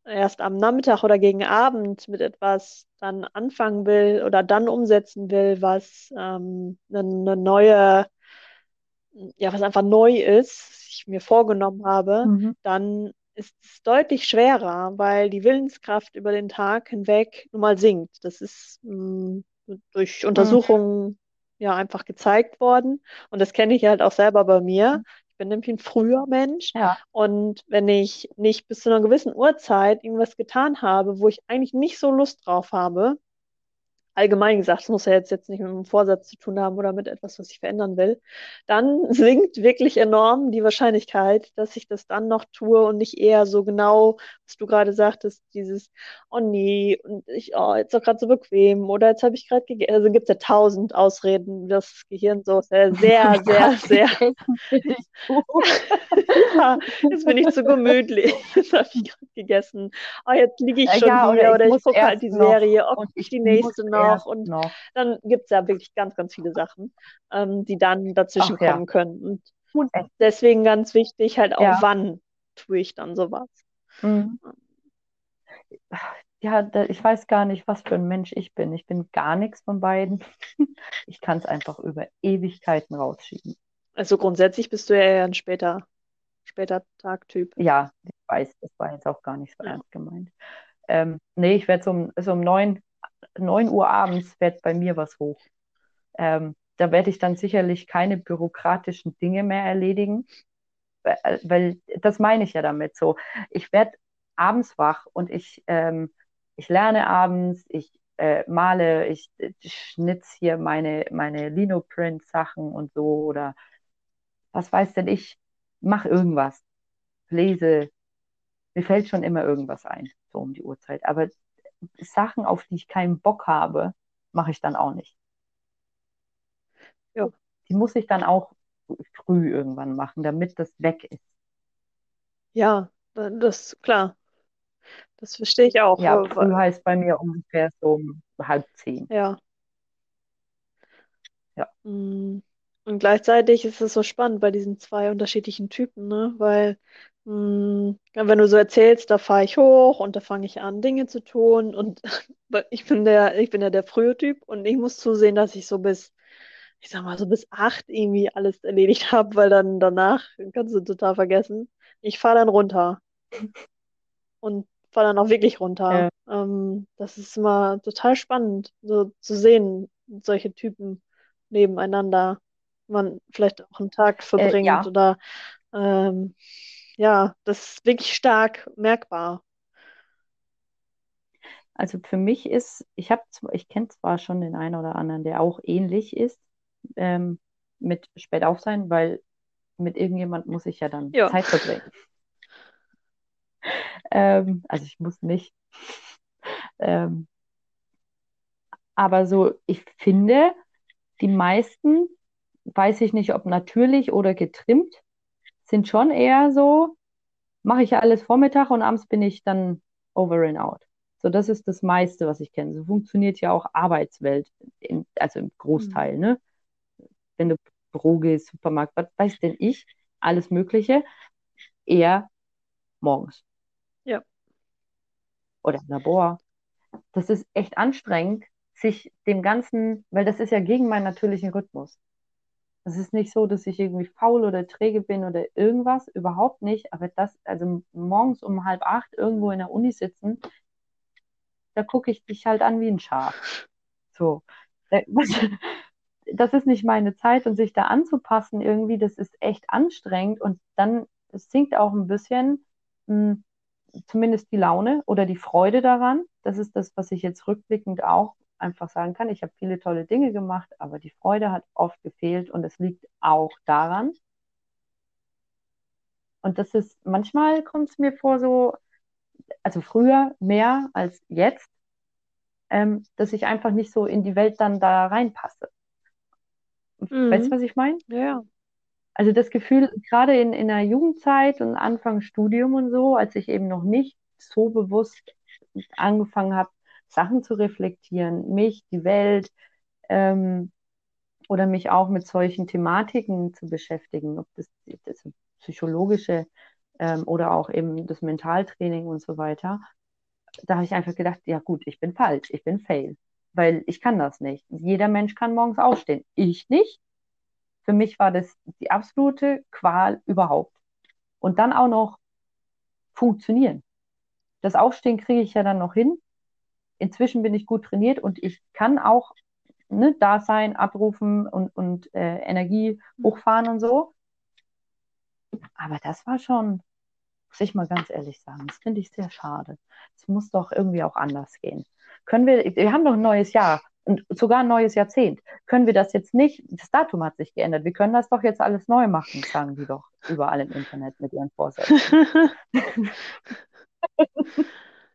Speaker 2: erst am Nachmittag oder gegen Abend mit etwas dann anfangen will oder dann umsetzen will, was ähm, eine, eine neue, ja, was einfach neu ist, was ich mir vorgenommen habe,
Speaker 1: Mhm.
Speaker 2: dann ist es deutlich schwerer, weil die Willenskraft über den Tag hinweg nun mal sinkt. Das ist mh, durch
Speaker 1: Mhm.
Speaker 2: Untersuchungen ja einfach gezeigt worden. Und das kenne ich halt auch selber bei mir. Ich bin nämlich ein früher Mensch.
Speaker 1: Ja.
Speaker 2: Und wenn ich nicht bis zu einer gewissen Uhrzeit irgendwas getan habe, wo ich eigentlich nicht so Lust drauf habe, allgemein gesagt, es muss ja jetzt, jetzt nicht mit einem Vorsatz zu tun haben oder mit etwas, was ich verändern will, dann sinkt wirklich enorm die Wahrscheinlichkeit, dass ich das dann noch tue und nicht eher so genau, was du gerade sagtest, dieses, oh nee, und ich, oh, jetzt doch gerade so bequem oder jetzt habe ich gerade gegessen. Also gibt es ja tausend Ausreden, das Gehirn so sehr, sehr, sehr, sehr, ja, jetzt bin ich zu gemütlich, jetzt habe ich gerade gegessen, oh, jetzt liege ich
Speaker 1: Äh,
Speaker 2: schon
Speaker 1: ja, oder
Speaker 2: hier
Speaker 1: ich
Speaker 2: oder ich
Speaker 1: muss
Speaker 2: gucke halt die Serie, oh,
Speaker 1: und ich
Speaker 2: die nächste noch
Speaker 1: erst
Speaker 2: und
Speaker 1: noch.
Speaker 2: dann gibt es ja wirklich ganz, ganz viele Sachen, ähm, die dann dazwischen
Speaker 1: Ach ja.
Speaker 2: kommen können. Und
Speaker 1: Unendlich.
Speaker 2: deswegen ganz wichtig halt auch,
Speaker 1: Ja.
Speaker 2: wann tue ich dann sowas.
Speaker 1: Mhm. Ja, da, ich weiß gar nicht, was für ein Mensch ich bin. Ich bin gar nichts von beiden. Ich kann es einfach über Ewigkeiten rausschieben.
Speaker 2: Also grundsätzlich bist du ja eher ein später, später Tagtyp.
Speaker 1: Ja, ich weiß, das war jetzt auch gar nicht so
Speaker 2: Ja.
Speaker 1: ernst gemeint. Ähm, nee, ich werde so um, so um 9, 9 Uhr abends wird bei mir was hoch. Ähm, da werde ich dann sicherlich keine bürokratischen Dinge mehr erledigen, weil, weil das meine ich ja damit so. Ich werde abends wach und ich, ähm, ich lerne abends, ich äh, male, ich äh, schnitz hier meine, meine Linoprint-Sachen und so oder was weiß denn ich, mach irgendwas, lese, mir fällt schon immer irgendwas ein, so um die Uhrzeit. Aber Sachen, auf die ich keinen Bock habe, mache ich dann auch nicht.
Speaker 2: Ja.
Speaker 1: Die muss ich dann auch früh irgendwann machen, damit das weg ist.
Speaker 2: Ja, das klar. Das verstehe ich auch.
Speaker 1: Ja, früh heißt bei mir ungefähr so um halb zehn.
Speaker 2: Ja.
Speaker 1: Ja.
Speaker 2: Mm. Und gleichzeitig ist es so spannend bei diesen zwei unterschiedlichen Typen, ne? Weil wenn du so erzählst, da fahre ich hoch und da fange ich an, Dinge zu tun und ich bin der, ich bin ja der frühe Typ und ich muss zusehen, dass ich so bis, ich sag mal, so bis acht irgendwie alles erledigt habe, weil dann danach kannst du total vergessen. Ich fahre dann runter und fahre dann auch wirklich runter. Ähm, das ist immer total spannend, so zu sehen, solche Typen nebeneinander man vielleicht auch einen Tag verbringt
Speaker 1: ja.
Speaker 2: oder ähm, ja, das ist wirklich stark merkbar.
Speaker 1: Also für mich ist, ich habe, ich kenne zwar schon den einen oder anderen, der auch ähnlich ist ähm, mit spät auf sein, weil mit irgendjemand muss ich ja dann
Speaker 2: Ja.
Speaker 1: Zeit verbringen. Ähm, also ich muss nicht. Ähm, aber so, ich finde, die meisten, weiß ich nicht, ob natürlich oder getrimmt, sind schon eher so, mache ich ja alles Vormittag und abends bin ich dann over and out. So, das ist das meiste, was ich kenne. So funktioniert ja auch Arbeitswelt, in, also im Großteil,
Speaker 2: Mhm.
Speaker 1: ne? Wenn du Büro gehst, Supermarkt, was weiß denn ich, alles Mögliche, eher morgens
Speaker 2: Ja.
Speaker 1: oder im Labor. Das ist echt anstrengend, sich dem Ganzen, weil das ist ja gegen meinen natürlichen Rhythmus. Es ist nicht so, dass ich irgendwie faul oder träge bin oder irgendwas, überhaupt nicht. Aber das, also morgens um halb acht irgendwo in der Uni sitzen, da gucke ich dich halt an wie ein Schaf. So. Äh, Das ist nicht meine Zeit und sich da anzupassen irgendwie, das ist echt anstrengend und dann sinkt auch ein bisschen mh, zumindest die Laune oder die Freude daran. Das ist das, was ich jetzt rückblickend auch einfach sagen kann. Ich habe viele tolle Dinge gemacht, aber die Freude hat oft gefehlt und es liegt auch daran. Und das ist, manchmal kommt es mir vor so, also früher mehr als jetzt, ähm, dass ich einfach nicht so in die Welt dann da reinpasse. Weißt du,
Speaker 2: Mhm.
Speaker 1: was ich meine?
Speaker 2: Ja, ja.
Speaker 1: Also das Gefühl, gerade in, in der Jugendzeit und Anfang Studium und so, als ich eben noch nicht so bewusst angefangen habe, Sachen zu reflektieren, mich, die Welt, ähm, oder mich auch mit solchen Thematiken zu beschäftigen, ob das, das psychologische ähm, oder auch eben das Mentaltraining und so weiter, da habe ich einfach gedacht, ja gut, ich bin falsch, ich bin fail, weil ich kann das nicht. Jeder Mensch kann morgens aufstehen, ich nicht. Für mich war das die absolute Qual überhaupt. Und dann auch noch funktionieren. Das Aufstehen kriege ich ja dann noch hin. Inzwischen bin ich gut trainiert und ich kann auch ne, da sein, abrufen und, und äh, Energie hochfahren und so. Aber das war schon, muss ich mal ganz ehrlich sagen, das finde ich sehr schade. Es muss doch irgendwie auch anders gehen. Können wir, wir haben doch ein neues Jahr und sogar ein neues Jahrzehnt. Können wir das jetzt nicht, das Datum hat sich geändert, wir können das doch jetzt alles neu machen, sagen die doch überall im Internet mit ihren Vorsätzen.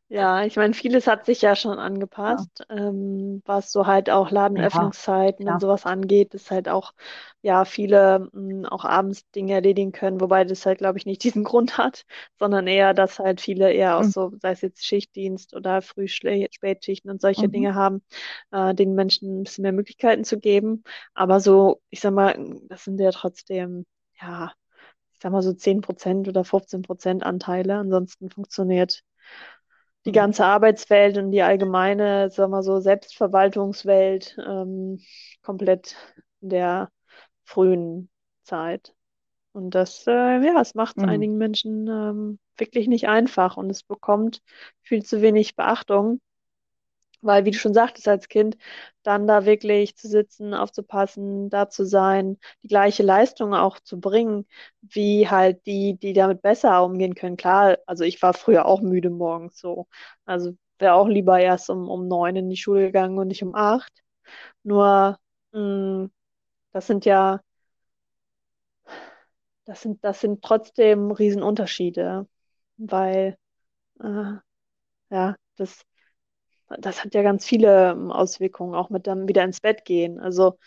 Speaker 2: Ja, ich meine, vieles hat sich ja schon
Speaker 1: Ja,
Speaker 2: angepasst, ähm, was so halt auch
Speaker 1: ja
Speaker 2: Ladenöffnungszeiten und
Speaker 1: klar.
Speaker 2: sowas angeht, dass halt auch, ja, viele mh, auch abends Dinge erledigen können, wobei das halt, glaube ich, nicht diesen Grund hat, sondern eher, dass halt viele eher aus
Speaker 1: Mhm.
Speaker 2: so, sei es jetzt Schichtdienst oder Früh-, Schle- Spätschichten und solche
Speaker 1: Mhm.
Speaker 2: Dinge haben, äh, den Menschen ein bisschen mehr Möglichkeiten zu geben. Aber so, ich sag mal, das sind ja trotzdem, ja, ich sag mal so 10% oder 15% Anteile. Ansonsten funktioniert die ganze Arbeitswelt und die allgemeine, sagen wir so, Selbstverwaltungswelt ähm, komplett der frühen Zeit. Und das, äh, ja, es macht es
Speaker 1: Mhm.
Speaker 2: einigen Menschen ähm, wirklich nicht einfach und es bekommt viel zu wenig Beachtung. Weil, wie du schon sagtest, als Kind, dann da wirklich zu sitzen, aufzupassen, da zu sein, die gleiche Leistung auch zu bringen, wie halt die, die damit besser umgehen können. Klar, also ich war früher auch müde morgens so. Also wäre auch lieber erst um, um neun in die Schule gegangen und nicht um acht. Nur, mh, das sind ja, das sind, das sind trotzdem Riesenunterschiede, weil, äh, ja, das, das hat ja ganz viele ähm, Auswirkungen, auch mit dem wieder ins Bett gehen. Also,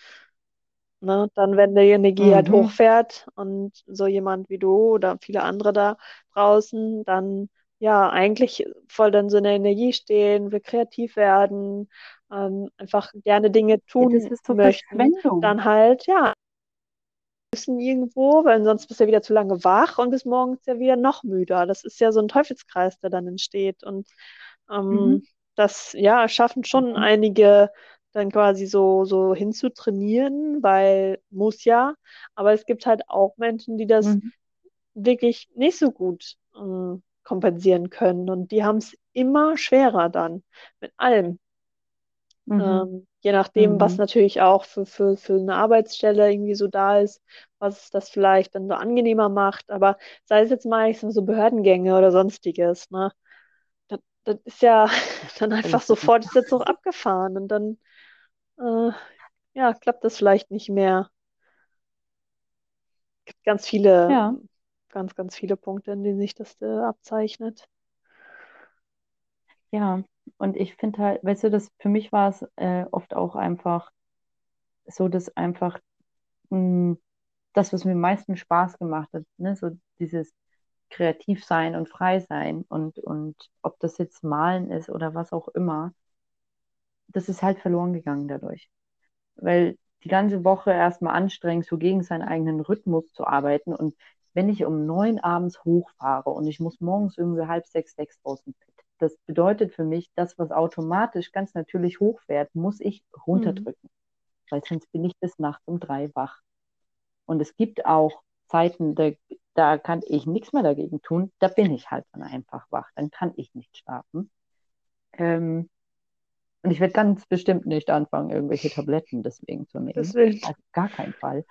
Speaker 2: Ne, dann, wenn die Energie halt
Speaker 1: Mhm.
Speaker 2: hochfährt und so jemand wie du oder viele andere da draußen, dann ja, eigentlich voll dann so in der Energie stehen, will kreativ werden, ähm, einfach gerne Dinge
Speaker 1: Ja, das
Speaker 2: tun
Speaker 1: ist so
Speaker 2: möchten, dann halt, ja, müssen irgendwo, weil sonst bist du ja wieder zu lange wach und bis morgens ja wieder noch müder. Das ist ja so ein Teufelskreis, der dann entsteht. Und
Speaker 1: Mhm.
Speaker 2: Das, ja, schaffen schon
Speaker 1: Mhm.
Speaker 2: einige dann quasi so, so hinzutrainieren, weil muss ja. Aber es gibt halt auch Menschen, die das
Speaker 1: Mhm.
Speaker 2: wirklich nicht so gut ähm, kompensieren können. Und die haben es immer schwerer dann mit allem.
Speaker 1: Mhm.
Speaker 2: Ähm, je nachdem, was
Speaker 1: Mhm.
Speaker 2: natürlich auch für, für, für eine Arbeitsstelle irgendwie so da ist, was das vielleicht dann so angenehmer macht. Aber sei es jetzt mal ich sag mal so Behördengänge oder sonstiges, ne? Das, ist ja dann einfach sofort ist der Zug abgefahren und dann äh, ja, klappt das vielleicht nicht mehr. Es gibt ganz viele,
Speaker 1: Ja,
Speaker 2: ganz, ganz viele Punkte, in denen sich das äh, abzeichnet.
Speaker 1: ja. Und ich finde halt, weißt du, das für mich war es äh, oft auch einfach so, dass einfach mh, das, was mir am meisten Spaß gemacht hat, ne, so dieses kreativ sein und frei sein und, und ob das jetzt Malen ist oder was auch immer, das ist halt verloren gegangen dadurch. Weil die ganze Woche erstmal anstrengend, so gegen seinen eigenen Rhythmus zu arbeiten und wenn ich um neun abends hochfahre und ich muss morgens irgendwie halb sechs, sechs aus dem Bett, das bedeutet für mich, das, was automatisch ganz natürlich hochfährt, muss ich runterdrücken. Mhm. Weil sonst bin ich bis nachts um drei wach. Und es gibt auch Zeiten, da, da kann ich nichts mehr dagegen tun. Da bin ich halt dann einfach wach. Dann kann ich nicht schlafen. Ähm, und ich werde ganz bestimmt nicht anfangen, irgendwelche Tabletten deswegen zu nehmen.
Speaker 2: Deswegen.
Speaker 1: Also gar keinen Fall.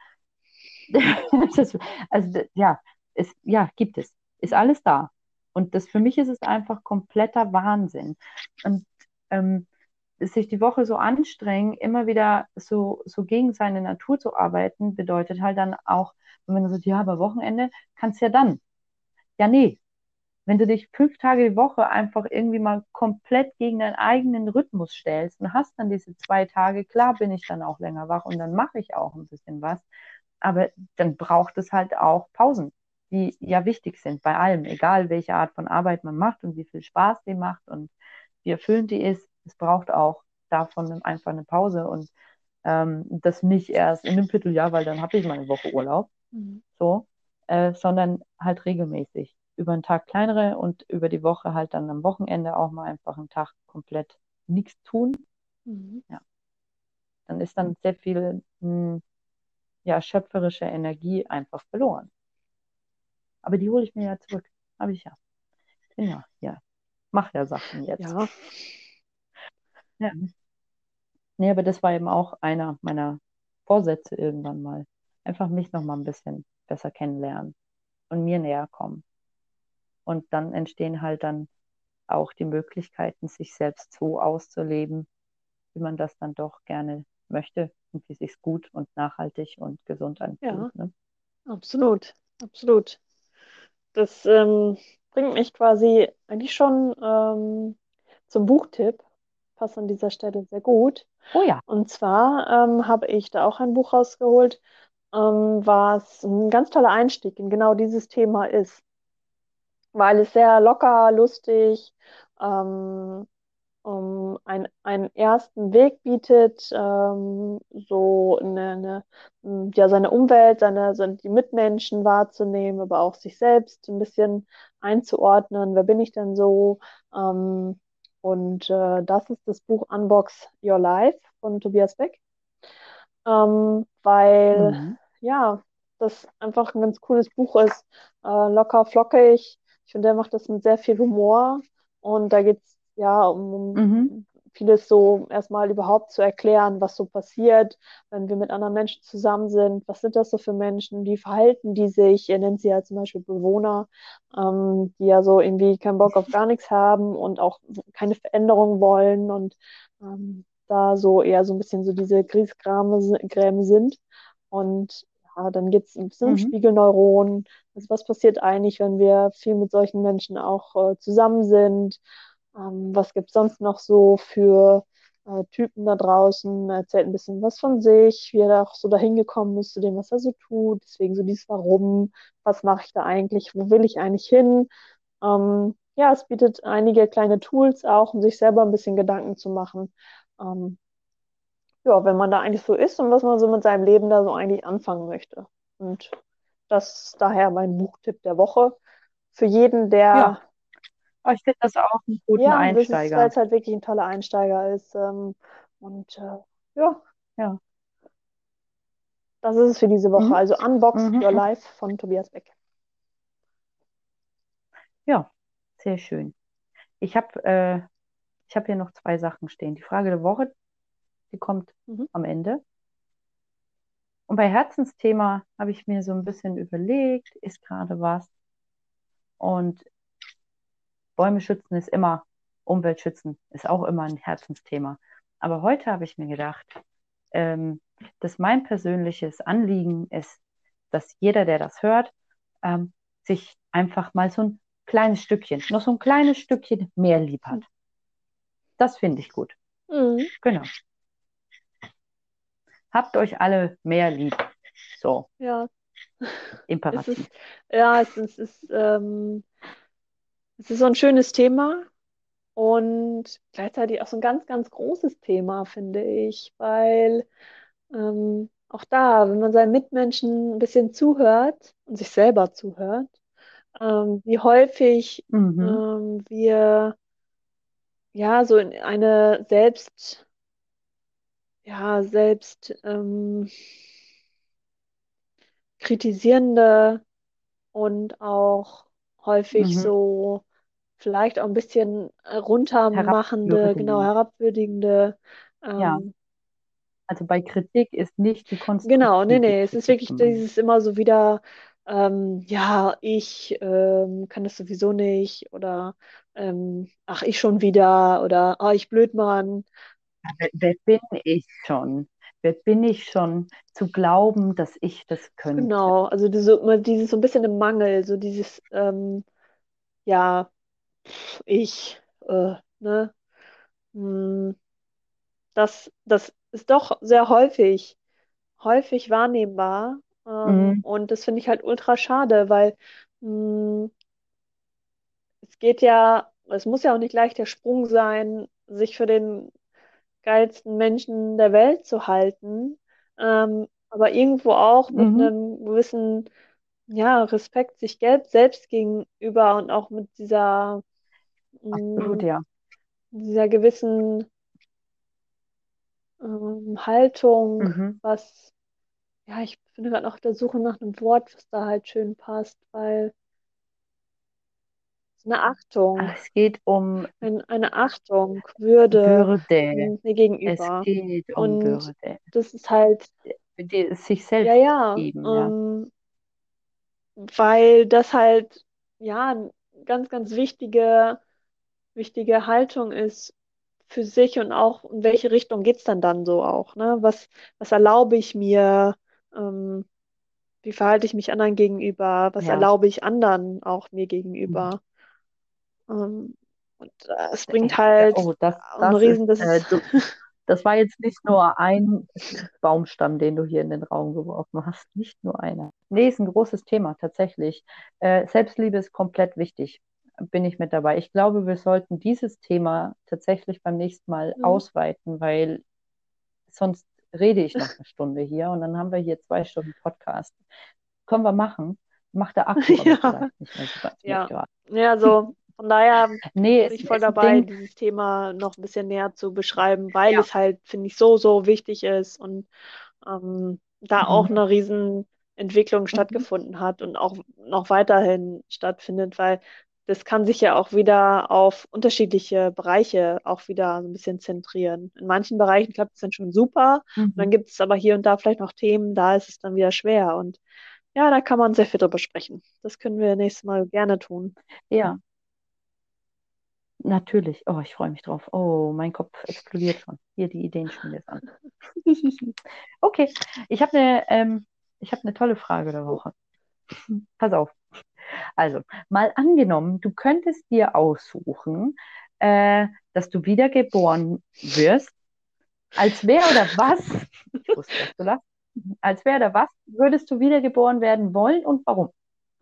Speaker 1: das, also ja, es, ja, gibt es. Ist alles da. Und das für mich ist es einfach kompletter Wahnsinn. Und ähm, sich die Woche so anstrengen, immer wieder so, so gegen seine Natur zu arbeiten, bedeutet halt dann auch, wenn man sagt, ja, aber Wochenende kannst ja dann. Ja, nee. Wenn du dich fünf Tage die Woche einfach irgendwie mal komplett gegen deinen eigenen Rhythmus stellst und hast dann diese zwei Tage, klar bin ich dann auch länger wach und dann mache ich auch ein bisschen was. Aber dann braucht es halt auch Pausen, die ja wichtig sind bei allem, egal welche Art von Arbeit man macht und wie viel Spaß die macht und wie erfüllend die ist. Es braucht auch davon einfach eine Pause und ähm, das nicht erst in einem Vierteljahr, weil dann habe ich meine Woche Urlaub, mhm. so, äh, sondern halt regelmäßig. Über einen Tag kleinere und über die Woche halt dann am Wochenende auch mal einfach einen Tag komplett nichts tun. Mhm. Ja. Dann ist dann sehr viel mh, hm, ja, schöpferische Energie einfach verloren. Aber die hole ich mir ja zurück. Habe ich ja. Bin ja, ja. Mach ja Sachen jetzt.
Speaker 2: Ja.
Speaker 1: ja. Nee, aber das war eben auch einer meiner Vorsätze irgendwann mal. Einfach mich noch mal ein bisschen besser kennenlernen und mir näher kommen. Und dann entstehen halt dann auch die Möglichkeiten, sich selbst so auszuleben, wie man das dann doch gerne möchte und wie sich gut und nachhaltig und gesund anfühlt. Ja, ne?
Speaker 2: absolut, absolut. Das ähm, bringt mich quasi eigentlich schon ähm, zum Buchtipp. Passt an dieser Stelle sehr gut.
Speaker 1: Oh ja.
Speaker 2: Und zwar ähm, habe ich da auch ein Buch rausgeholt, ähm, was ein ganz toller Einstieg in genau dieses Thema ist. Weil es sehr locker, lustig, ähm, um, ein, einen ersten Weg bietet, ähm, so eine, eine, ja, seine Umwelt, seine, seine, die Mitmenschen wahrzunehmen, aber auch sich selbst ein bisschen einzuordnen. Wer bin ich denn so? Ähm, und äh, das ist das Buch Unbox Your Life von Tobias Beck. Ähm, weil, mhm. Ja, das einfach ein ganz cooles Buch ist. Äh, locker, flockig. Ich finde, er macht das mit sehr viel Humor. Und da geht es ja, um, mhm. vieles so erstmal überhaupt zu erklären, was so passiert, wenn wir mit anderen Menschen zusammen sind. Was sind das so für Menschen? Wie verhalten die sich? Er nennt sie ja zum Beispiel Bewohner, ähm, die ja so irgendwie keinen Bock auf gar nichts haben und auch keine Veränderung wollen und ähm, da so eher so ein bisschen so diese Griesgräme sind. Und ja, dann geht es ein bisschen mhm. um Spiegelneuronen. Also was passiert eigentlich, wenn wir viel mit solchen Menschen auch äh, zusammen sind? Ähm, was gibt es sonst noch so für äh, Typen da draußen? Er erzählt ein bisschen was von sich, wie er auch so dahin gekommen ist zu dem, was er so tut. Deswegen so dieses Warum, was mache ich da eigentlich, wo will ich eigentlich hin? Ähm, ja, es bietet einige kleine Tools auch, um sich selber ein bisschen Gedanken zu machen. Ähm, ja, wenn man da eigentlich so ist und was man so mit seinem Leben da so eigentlich anfangen möchte. Und das ist daher mein Buchtipp der Woche. Für jeden, der ja.
Speaker 1: Ich finde das auch einen guten ja, Einsteiger.
Speaker 2: weil es halt wirklich ein toller Einsteiger ist. Ähm, und äh, ja.
Speaker 1: Ja.
Speaker 2: Das ist es für diese Woche. Mhm. Also Unbox mhm. Your Life von Tobias Beck.
Speaker 1: Ja, sehr schön. Ich habe äh, hab hier noch zwei Sachen stehen. Die Frage der Woche, die kommt mhm. am Ende. Und bei Herzensthema habe ich mir so ein bisschen überlegt, ist gerade was. Und Bäume schützen ist immer, Umwelt schützen ist auch immer ein Herzensthema. Aber heute habe ich mir gedacht, ähm, dass mein persönliches Anliegen ist, dass jeder, der das hört, ähm, sich einfach mal so ein kleines Stückchen, noch so ein kleines Stückchen mehr lieb hat. Das finde ich gut. Mhm. Genau. Habt euch alle mehr lieb. So.
Speaker 2: Ja, Es
Speaker 1: Imperativ.
Speaker 2: ist, ja, es ist, es ist, ähm, es ist so ein schönes Thema und gleichzeitig auch so ein ganz, ganz großes Thema, finde ich, weil ähm, auch da, wenn man seinen Mitmenschen ein bisschen zuhört und sich selber zuhört, ähm, wie häufig
Speaker 1: Mhm.
Speaker 2: ähm, wir ja so in eine selbst, ja, selbst ähm, kritisierende und auch häufig
Speaker 1: Mhm.
Speaker 2: so vielleicht auch ein bisschen runtermachende, genau,
Speaker 1: Herabwürdigend.
Speaker 2: herabwürdigende.
Speaker 1: Ja,
Speaker 2: Ähm,
Speaker 1: also bei Kritik ist nicht die
Speaker 2: genau, nee, nee, es ist wirklich dieses immer so wieder, ähm, ja, ich ähm, kann das sowieso nicht oder ähm, ach, ich schon wieder oder ah, ich Blödmann.
Speaker 1: Wer, wer bin ich schon? Wer bin ich schon zu glauben, dass ich das könnte?
Speaker 2: Genau, also diese, dieses so ein bisschen im Mangel, so dieses, ähm, ja, ich, äh, ne? Hm, Das, das ist doch sehr häufig, häufig wahrnehmbar. Ähm,
Speaker 1: Mhm.
Speaker 2: und das finde ich halt ultra schade, weil mh, es geht ja, es muss ja auch nicht gleich der Sprung sein, sich für den geilsten Menschen der Welt zu halten. Ähm, aber irgendwo auch mit
Speaker 1: Mhm.
Speaker 2: einem gewissen, ja, Respekt sich selbst gegenüber und auch mit dieser,
Speaker 1: Absolut,
Speaker 2: mh,
Speaker 1: ja.
Speaker 2: dieser gewissen ähm, Haltung,
Speaker 1: Mhm.
Speaker 2: was Ja, ich bin gerade noch auf der Suche nach einem Wort, was da halt schön passt, weil eine Achtung,
Speaker 1: Es geht um
Speaker 2: ein, eine Achtung, Würde
Speaker 1: Würde.
Speaker 2: mir
Speaker 1: Es
Speaker 2: gegenüber.
Speaker 1: geht um
Speaker 2: Und
Speaker 1: Würde.
Speaker 2: das ist halt,
Speaker 1: es sich
Speaker 2: ja,
Speaker 1: selbst
Speaker 2: ja,
Speaker 1: geben, ja.
Speaker 2: ähm, weil das halt, ja, eine ganz, ganz wichtige, wichtige Haltung ist für sich und auch, in welche Richtung geht's dann dann so auch, ne? Was, was erlaube ich mir? Ähm, Wie verhalte ich mich anderen gegenüber? Was
Speaker 1: Ja.
Speaker 2: erlaube ich anderen auch mir
Speaker 1: Mhm.
Speaker 2: gegenüber? Ähm, und äh, es bringt halt
Speaker 1: Oh, das, das ist,
Speaker 2: Riesen, das
Speaker 1: äh, du, das war jetzt nicht nur ein Baumstamm, den du hier in den Raum geworfen hast. Nicht nur einer. Nee, ist ein großes Thema, tatsächlich. Äh, Selbstliebe ist komplett wichtig. Bin ich mit dabei. Ich glaube, wir sollten dieses Thema tatsächlich beim nächsten Mal
Speaker 2: Hm?
Speaker 1: ausweiten, weil sonst rede ich noch eine Stunde hier und dann haben wir hier zwei Stunden Podcast. Können wir machen. Macht der Akku
Speaker 2: ja,
Speaker 1: vielleicht nicht mehr so ganz
Speaker 2: ja, ja, also von daher
Speaker 1: Nee,
Speaker 2: bin ich voll dabei,
Speaker 1: Ding.
Speaker 2: dieses Thema noch ein bisschen näher zu beschreiben, weil
Speaker 1: Ja.
Speaker 2: es halt, finde ich, so, so wichtig ist und ähm, da auch
Speaker 1: Mhm.
Speaker 2: eine riesen Entwicklung
Speaker 1: Mhm.
Speaker 2: stattgefunden hat und auch noch weiterhin stattfindet, weil das kann sich ja auch wieder auf unterschiedliche Bereiche auch wieder so ein bisschen zentrieren. In manchen Bereichen klappt es dann schon super und dann
Speaker 1: Mhm.
Speaker 2: gibt es aber hier und da vielleicht noch Themen, da ist es dann wieder schwer und ja, da kann man sehr viel drüber sprechen. Das können wir nächstes Mal gerne tun.
Speaker 1: Ja, natürlich. Oh, ich freue mich drauf. Oh, mein Kopf explodiert schon. Hier, die Ideenschmiede ist an. Okay, ich habe eine ähm, ich hab eine tolle Frage der. Woche. Pass auf. Also, mal angenommen, du könntest dir aussuchen, äh, dass du wiedergeboren wirst. Als wer oder was? Ich wusste, dass du lachst. Als wer oder was würdest du wiedergeboren werden wollen und warum?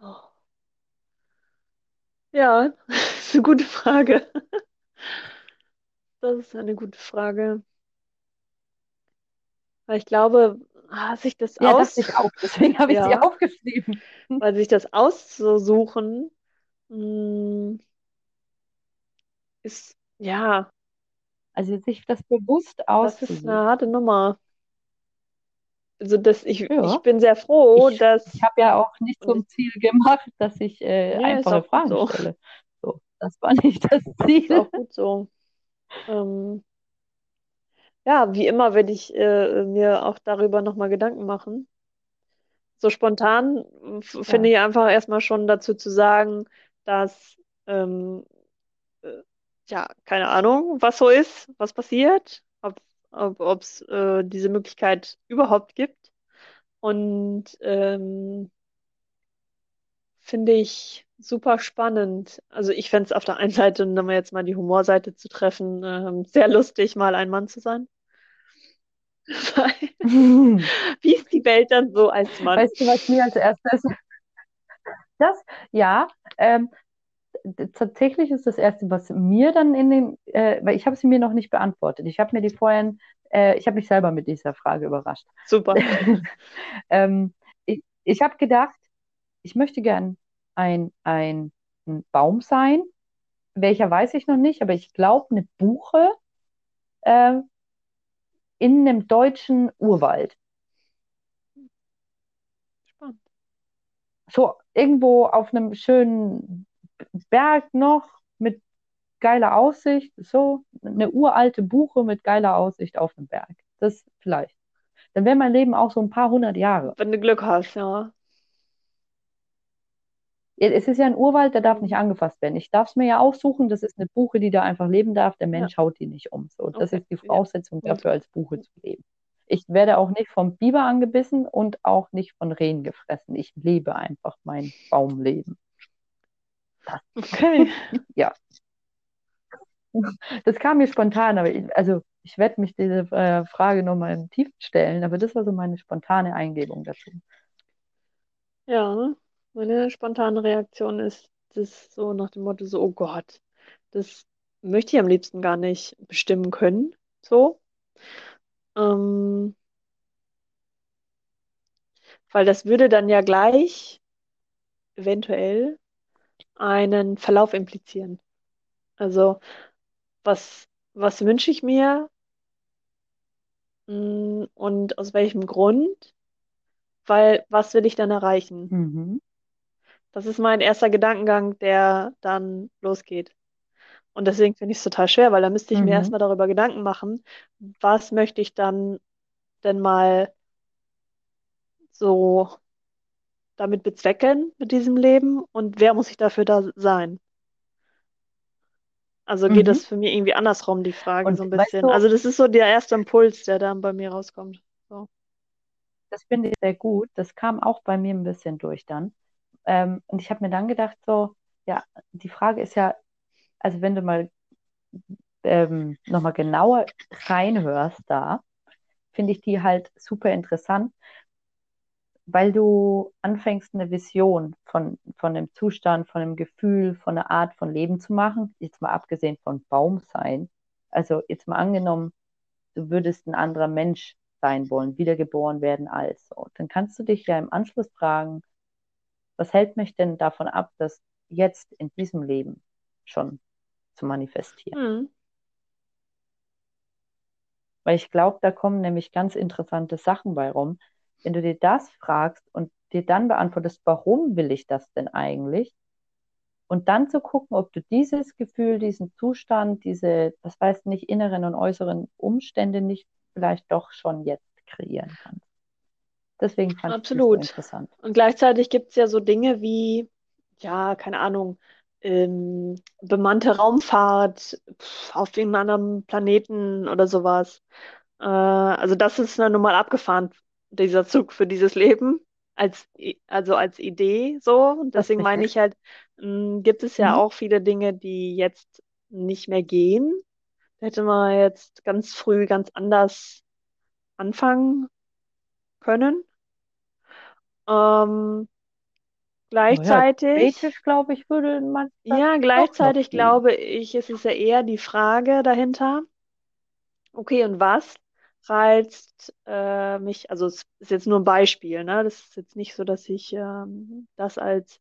Speaker 2: Oh. Ja, ist eine gute Frage. Das ist eine gute Frage. Weil ich glaube, ah, sich das
Speaker 1: Ja,
Speaker 2: aus,
Speaker 1: ich auch. Deswegen habe ich sie
Speaker 2: ja,
Speaker 1: aufgeschrieben.
Speaker 2: weil sich das auszusuchen, mh, ist, ja,
Speaker 1: Also sich das bewusst
Speaker 2: das ist eine harte Nummer. Also, das, ich, ich
Speaker 1: Ja,
Speaker 2: bin sehr froh,
Speaker 1: ich, ich
Speaker 2: dass,
Speaker 1: habe ja auch nicht zum
Speaker 2: ich,
Speaker 1: Ziel gemacht, dass ich äh,
Speaker 2: ist
Speaker 1: einfache Fragen
Speaker 2: so.
Speaker 1: stelle. Das war nicht das
Speaker 2: Ist
Speaker 1: Ziel.
Speaker 2: auch gut so. Ähm, ja, wie immer werde ich äh, mir auch darüber nochmal Gedanken machen. So spontan finde
Speaker 1: Ja.
Speaker 2: ich einfach erstmal schon dazu zu sagen, dass, ähm, äh, ja, keine Ahnung, was so ist, was passiert, ob ob, ob's, äh, diese Möglichkeit überhaupt gibt. Und ähm, finde ich super spannend. Also ich fände es auf der einen Seite, um jetzt mal die Humorseite zu treffen, ähm, sehr lustig, mal ein Mann zu sein. Wie ist die die Welt dann so als Mann.
Speaker 1: Weißt du, was mir als erstes das, ja, ähm, tatsächlich ist das Erste, was mir dann in den, äh, weil ich habe sie mir noch nicht beantwortet. Ich habe mir die vorhin, äh, ich habe mich selber mit dieser Frage überrascht.
Speaker 2: Super.
Speaker 1: ähm, ich ich habe gedacht, ich möchte gern ein, ein, ein Baum sein. Welcher weiß ich noch nicht, aber ich glaube eine Buche äh, in einem deutschen Urwald.
Speaker 2: Spannend.
Speaker 1: So irgendwo auf einem schönen Berg noch mit geiler Aussicht. So eine uralte Buche mit geiler Aussicht auf den Berg. Das vielleicht. Dann wäre mein Leben auch so ein paar hundert Jahre.
Speaker 2: Wenn du Glück hast, ja.
Speaker 1: Es ist ja ein Urwald, der darf nicht angefasst werden. Ich darf es mir ja aussuchen, das ist eine Buche, die da einfach leben darf. Der Mensch haut die nicht um. So, das
Speaker 2: Okay,
Speaker 1: ist die
Speaker 2: ja.
Speaker 1: Voraussetzung
Speaker 2: Gut.
Speaker 1: dafür, als Buche zu leben. Ich werde auch nicht vom Biber angebissen und auch nicht von Rehen gefressen. Ich lebe einfach mein Baumleben.
Speaker 2: Okay.
Speaker 1: Das kam mir spontan, aber ich, also ich werde mich diese äh, Frage nochmal im Tiefen stellen, aber das war so meine spontane Eingebung dazu.
Speaker 2: Ja, meine spontane Reaktion ist das so nach dem Motto so, oh Gott, das möchte ich am liebsten gar nicht bestimmen können. So. Ähm, weil das würde dann ja gleich eventuell einen Verlauf implizieren. Also, was, was wünsche ich mir? Mm, Und aus welchem Grund? Weil, was will ich dann erreichen?
Speaker 1: Mhm.
Speaker 2: Das ist mein erster Gedankengang, der dann losgeht. Und deswegen finde ich es total schwer, weil da müsste ich mir
Speaker 1: Mhm.
Speaker 2: erstmal darüber Gedanken machen, was möchte ich dann denn mal so damit bezwecken mit diesem Leben und wer muss ich dafür da sein? Also geht
Speaker 1: Mhm.
Speaker 2: das für mich irgendwie andersrum, die Frage
Speaker 1: Und
Speaker 2: so ein bisschen.
Speaker 1: du-
Speaker 2: Also das ist so der erste Impuls, der dann bei mir rauskommt. So.
Speaker 1: Das finde ich sehr gut. Das kam auch bei mir ein bisschen durch dann. Ähm, und ich habe mir dann gedacht, so, ja, die Frage ist ja, also wenn du mal ähm, nochmal genauer reinhörst da, finde ich die halt super interessant, weil du anfängst, eine Vision von, von einem Zustand, von einem Gefühl, von einer Art von Leben zu machen, jetzt mal abgesehen von Baum sein. Also jetzt mal angenommen, du würdest ein anderer Mensch sein wollen, wiedergeboren werden als so. Dann kannst du dich ja im Anschluss fragen, was hält mich denn davon ab, das jetzt in diesem Leben schon zu manifestieren?
Speaker 2: Hm.
Speaker 1: Weil ich glaube, da kommen nämlich ganz interessante Sachen bei rum. Wenn du dir das fragst und dir dann beantwortest, warum will ich das denn eigentlich? Und dann zu gucken, ob du dieses Gefühl, diesen Zustand, diese, das weiß nicht, inneren und äußeren Umstände nicht vielleicht doch schon jetzt kreieren kannst. Deswegen fand ich das so
Speaker 2: Absolut.
Speaker 1: interessant.
Speaker 2: Und gleichzeitig gibt es ja so Dinge wie, ja, keine Ahnung, ähm, bemannte Raumfahrt pf, auf irgendeinem anderen Planeten oder sowas. Äh, also das ist dann nun mal abgefahren, dieser Zug für dieses Leben, als, also als Idee so. Und deswegen meine ich halt, mh, gibt es ja
Speaker 1: Mhm.
Speaker 2: auch viele Dinge, die jetzt nicht mehr gehen. Da hätte man jetzt ganz früh ganz anders anfangen können. Ähm,
Speaker 1: Oh ja,
Speaker 2: gleichzeitig,
Speaker 1: theoretisch, glaube ich, würde man
Speaker 2: ja, gleichzeitig glaube ich, ist es ja eher die Frage dahinter, okay, und was reizt äh, mich, also es ist jetzt nur ein Beispiel, ne? Das ist jetzt nicht so, dass ich ähm, das als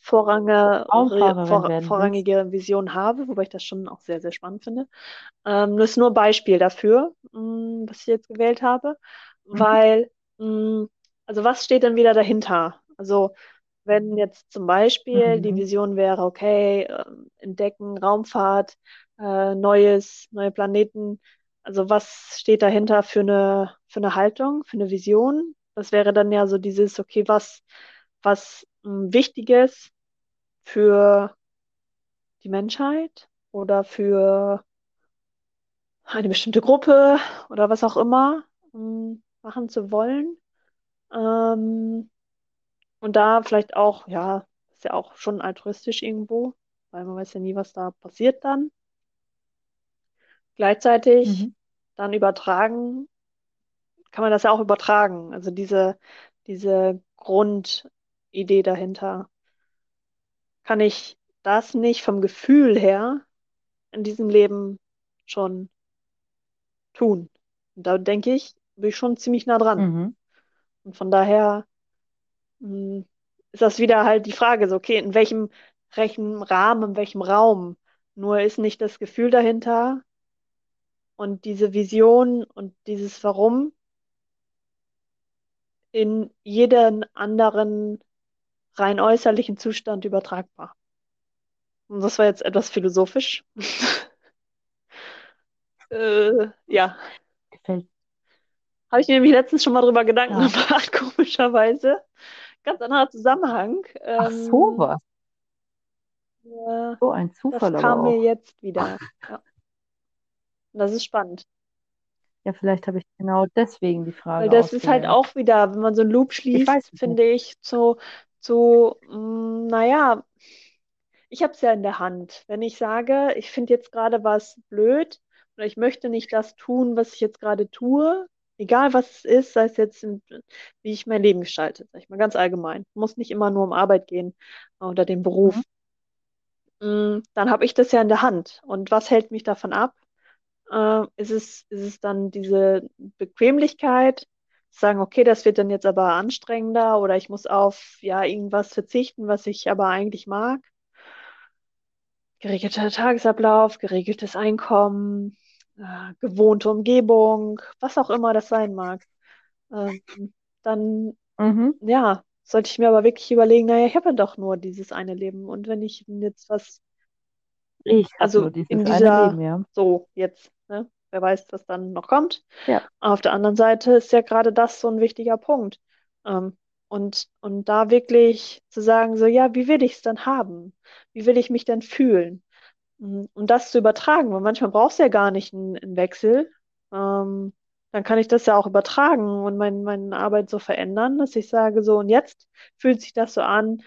Speaker 2: vorrangige,
Speaker 1: Raumfahrerin
Speaker 2: vor, vorrangige Vision habe, wobei ich das schon auch sehr, sehr spannend finde. Ähm, das ist nur ein Beispiel dafür, mh, was ich jetzt gewählt habe,
Speaker 1: Mhm.
Speaker 2: weil, mh, also was steht denn wieder dahinter? Also wenn jetzt zum Beispiel die
Speaker 1: Mhm.
Speaker 2: Vision wäre, okay, ähm, entdecken, Raumfahrt, äh, Neues, neue Planeten, also was steht dahinter für eine, für eine Haltung, für eine Vision? Das wäre dann ja so dieses, okay, was, was mh, Wichtiges für die Menschheit oder für eine bestimmte Gruppe oder was auch immer mh, machen zu wollen. Ähm, und da vielleicht auch, ja, ist ja auch schon altruistisch irgendwo, weil man weiß ja nie, was da passiert dann. Gleichzeitig
Speaker 1: Mhm.
Speaker 2: dann übertragen kann man das ja auch übertragen. Also diese, diese Grundidee dahinter. Kann ich das nicht vom Gefühl her in diesem Leben schon tun? Und da denke ich, bin ich schon ziemlich nah dran.
Speaker 1: Mhm.
Speaker 2: Und von daher mh, ist das wieder halt die Frage, so, okay, in welchem, welchem Rahmen, in welchem Raum? Nur ist nicht das Gefühl dahinter und diese Vision und dieses Warum in jeden anderen rein äußerlichen Zustand übertragbar. Und das war jetzt etwas philosophisch. äh, ja.
Speaker 1: Gefällt.
Speaker 2: Habe ich mir nämlich letztens schon mal drüber Gedanken
Speaker 1: Ja.
Speaker 2: gemacht, komischerweise. Ganz anderer Zusammenhang.
Speaker 1: Ach,
Speaker 2: Ähm,
Speaker 1: sowas.
Speaker 2: ja,
Speaker 1: So ein
Speaker 2: das
Speaker 1: Zufall aber
Speaker 2: kam mir jetzt wieder. Ja. Das ist spannend.
Speaker 1: Ja, vielleicht habe ich genau deswegen die
Speaker 2: Weil
Speaker 1: Frage
Speaker 2: das ist halt
Speaker 1: ausgewählt.
Speaker 2: auch wieder, wenn man so einen Loop schließt, finde ich, zu, zu, mm, naja, ich habe es ja in der Hand. Wenn ich sage, ich finde jetzt gerade was blöd oder ich möchte nicht das tun, was ich jetzt gerade tue, egal was es ist, sei es jetzt, in, wie ich mein Leben gestalte, sag ich mal ganz allgemein. Muss nicht immer nur um Arbeit gehen oder den Beruf.
Speaker 1: Mhm.
Speaker 2: Mm, Dann habe ich das ja in der Hand. Und was hält mich davon ab? Äh, ist es, ist es dann diese Bequemlichkeit, sagen, okay, das wird dann jetzt aber anstrengender oder ich muss auf ja irgendwas verzichten, was ich aber eigentlich mag. Geregelter Tagesablauf, geregeltes Einkommen, äh, gewohnte Umgebung, was auch immer das sein mag. Ähm, dann,
Speaker 1: Mhm.
Speaker 2: ja, sollte ich mir aber wirklich überlegen, naja, ich habe ja doch nur dieses eine Leben. Und wenn ich jetzt was
Speaker 1: Ich
Speaker 2: Also
Speaker 1: nur dieses
Speaker 2: in
Speaker 1: eine
Speaker 2: dieser,
Speaker 1: Leben, ja.
Speaker 2: so jetzt, ne? Wer weiß, was dann noch kommt.
Speaker 1: Ja.
Speaker 2: Auf der anderen Seite ist ja gerade das so ein wichtiger Punkt. Ähm, und, und da wirklich zu sagen, so, ja, wie will ich es dann haben? Wie will ich mich denn fühlen? Mhm. Um das zu übertragen, weil manchmal brauchst du ja gar nicht einen, einen Wechsel. Ähm, dann kann ich das ja auch übertragen und mein, meine Arbeit so verändern, dass ich sage, so, und jetzt fühlt sich das so an,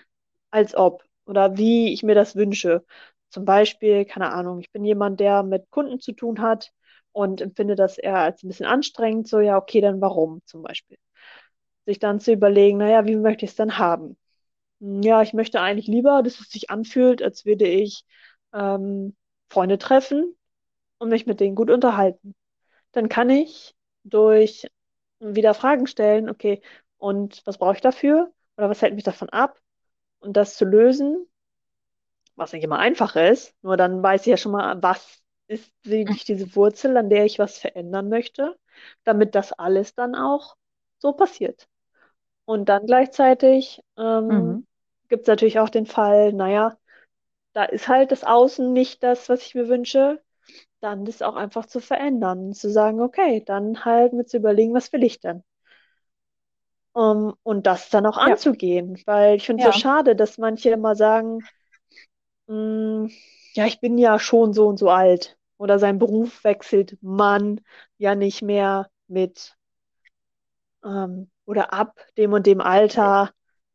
Speaker 2: als ob oder wie ich mir das wünsche. Zum Beispiel, keine Ahnung, ich bin jemand, der mit Kunden zu tun hat und empfinde das eher als ein bisschen anstrengend. So, ja, okay, dann warum zum Beispiel? Sich dann zu überlegen, naja, wie möchte ich es dann haben? Hm, Ja, ich möchte eigentlich lieber, dass es sich anfühlt, als würde ich ähm, Freunde treffen und mich mit denen gut unterhalten. Dann kann ich durch wieder Fragen stellen, okay, und was brauche ich dafür? Oder was hält mich davon ab? Und das zu lösen, was nicht immer einfach ist, nur dann weiß ich ja schon mal, was ist wirklich diese Wurzel, an der ich was verändern möchte, damit das alles dann auch so passiert. Und dann gleichzeitig ähm,
Speaker 1: Mhm.
Speaker 2: gibt es natürlich auch den Fall, naja, da ist halt das Außen nicht das, was ich mir wünsche, dann das auch einfach zu verändern und zu sagen, okay, dann halt mit zu überlegen, was will ich denn? Um, und das dann auch
Speaker 1: Ja.
Speaker 2: anzugehen, weil ich finde es
Speaker 1: Ja.
Speaker 2: so schade, dass manche immer sagen, "Mm, ja, ich bin ja schon so und so alt oder sein Beruf wechselt man ja nicht mehr mit ähm, oder ab dem und dem Alter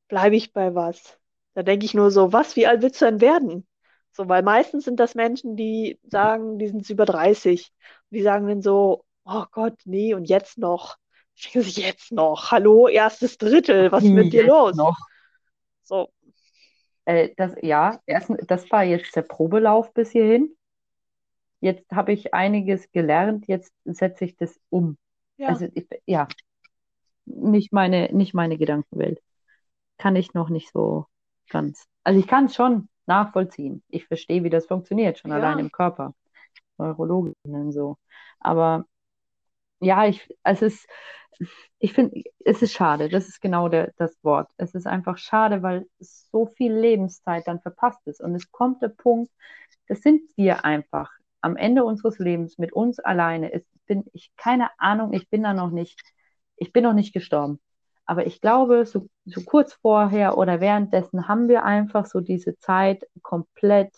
Speaker 2: bleibe ich bei was. Da denke ich nur so, was, wie alt willst du denn werden? So, weil meistens sind das Menschen, die sagen, die sind über 30. Die sagen dann so, oh Gott, nee, und jetzt noch. Ich denke jetzt noch. Hallo, erstes Drittel, was ist mit dir
Speaker 1: Jetzt
Speaker 2: los?
Speaker 1: noch.
Speaker 2: So,
Speaker 1: Äh, das, ja, erst, das war jetzt der Probelauf bis hierhin. Jetzt habe ich einiges gelernt, jetzt setze ich das um.
Speaker 2: ja.
Speaker 1: Also, ich, ja, nicht meine, nicht meine Gedankenwelt. Kann ich noch nicht so ganz. Also, ich kann es schon nachvollziehen. Ich verstehe, wie das funktioniert, schon
Speaker 2: Ja.
Speaker 1: allein im Körper. Neurologinnen und so. Aber ja, ich, es ist, ich finde, es ist schade. Das ist genau der, das Wort. Es ist einfach schade, weil so viel Lebenszeit dann verpasst ist. Und es kommt der Punkt, das sind wir einfach am Ende unseres Lebens mit uns alleine. Es bin ich, keine Ahnung, ich bin da noch nicht, ich bin noch nicht gestorben. Aber ich glaube, so, so kurz vorher oder währenddessen haben wir einfach so diese Zeit komplett